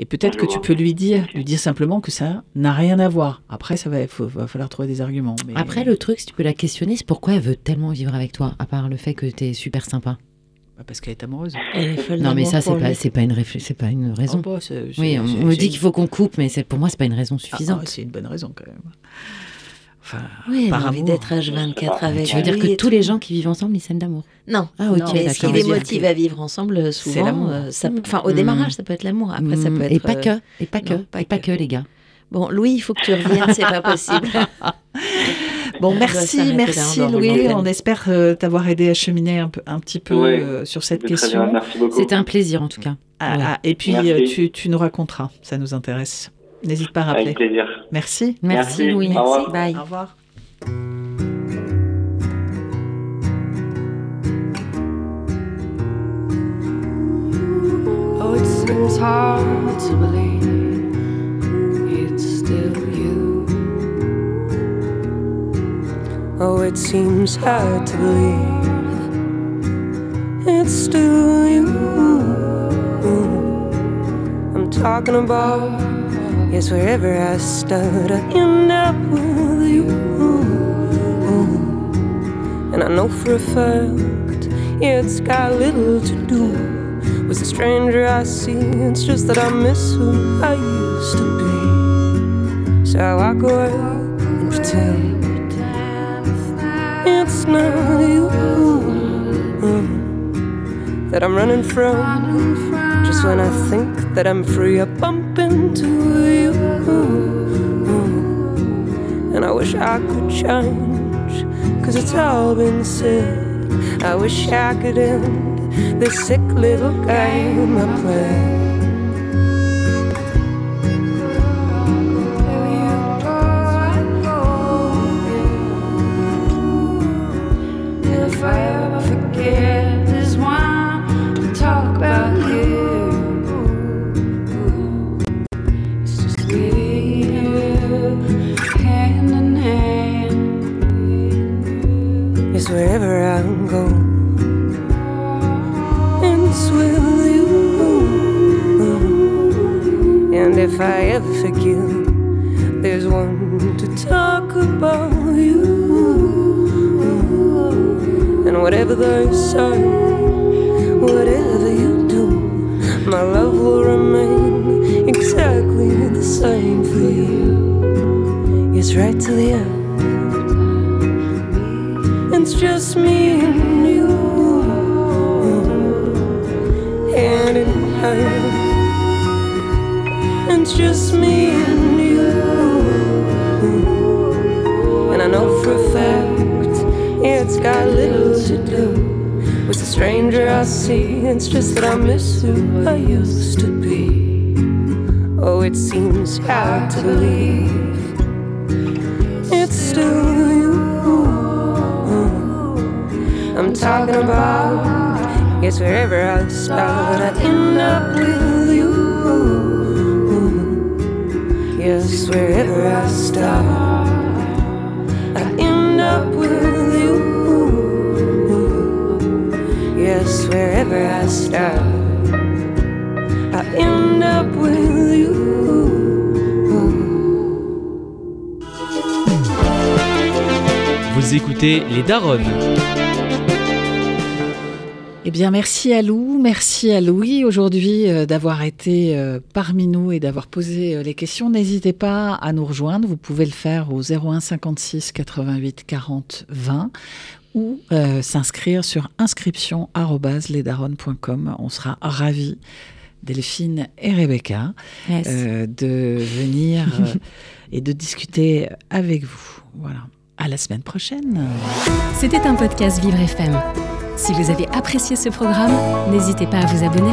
Et peut-être que tu peux lui dire, lui dire simplement que ça n'a rien à voir. Après, ça va, va falloir trouver des arguments. Après, le truc, si tu peux la questionner, c'est pourquoi elle veut tellement vivre avec toi, à part le fait que tu es super sympa? Bah, parce qu'elle est amoureuse. non, mais ça, c'est pas, c'est pas une c'est pas une raison. Oh, bah, oui, on, me dit qu'il faut qu'on coupe, mais pour moi, c'est pas une raison suffisante. Ah, c'est une bonne raison quand même. Enfin, oui, par envie d'être H24 avec Tu veux dire que tous les gens qui vivent ensemble, ils s'aiment d'amour? Non. Ah, ok, mais ce qui les motive à vivre ensemble, souvent, euh, ça, enfin, au démarrage, ça peut être l'amour. Après, ça peut être. Et pas que, et pas que, et pas que, les gars. Bon, Louis, il faut que tu reviennes, c'est pas possible. Bon, merci, merci Louis. On espère euh, t'avoir aidé à cheminer un, peu, un petit peu euh, sur cette question. C'était un plaisir en tout cas. Ah, ah, et puis tu, tu, nous raconteras, ça nous intéresse. N'hésite pas à rappeler. Avec plaisir. Merci. Merci, Louis. Merci. Bye. Au revoir. Oh, it seems hard to believe it's still you. Oh, it seems hard to believe it's still you. I'm talking about Yes, wherever I start, I end up with you. And I know for a fact, it's got little to do with the stranger I see. It's just that I miss who I used to be. So I go out and pretend it's not you uh, that I'm running from. Just when I think that I'm free, I bump you. And I wish I could change, cause it's all been said. I wish I could end this sick little game I play. Whatever they say, whatever you do, my love will remain exactly the same for you. It's right to the end. It's just me and you, hand in hand it's just me and you. And I know for a fact it's got little to do with the stranger I see. It's just that I miss who I used to be. Oh, it seems hard to believe it's still you. I'm talking about. Yes, wherever I start, I end up with you. Yes, wherever I start, wherever I start, I end up with you. Vous écoutez Les Daronnes. Eh bien, merci à Lou, merci à Louis aujourd'hui euh, d'avoir été euh, parmi nous et d'avoir posé euh, les questions. N'hésitez pas à nous rejoindre. Vous pouvez le faire au 01 56 88 40 20 ou s'inscrire sur inscription.lesdaronnes.com. On sera ravis Delphine et Rebecca, de venir et de discuter avec vous. Voilà. À la semaine prochaine. C'était un podcast Vivre FM. Si vous avez apprécié ce programme, n'hésitez pas à vous abonner.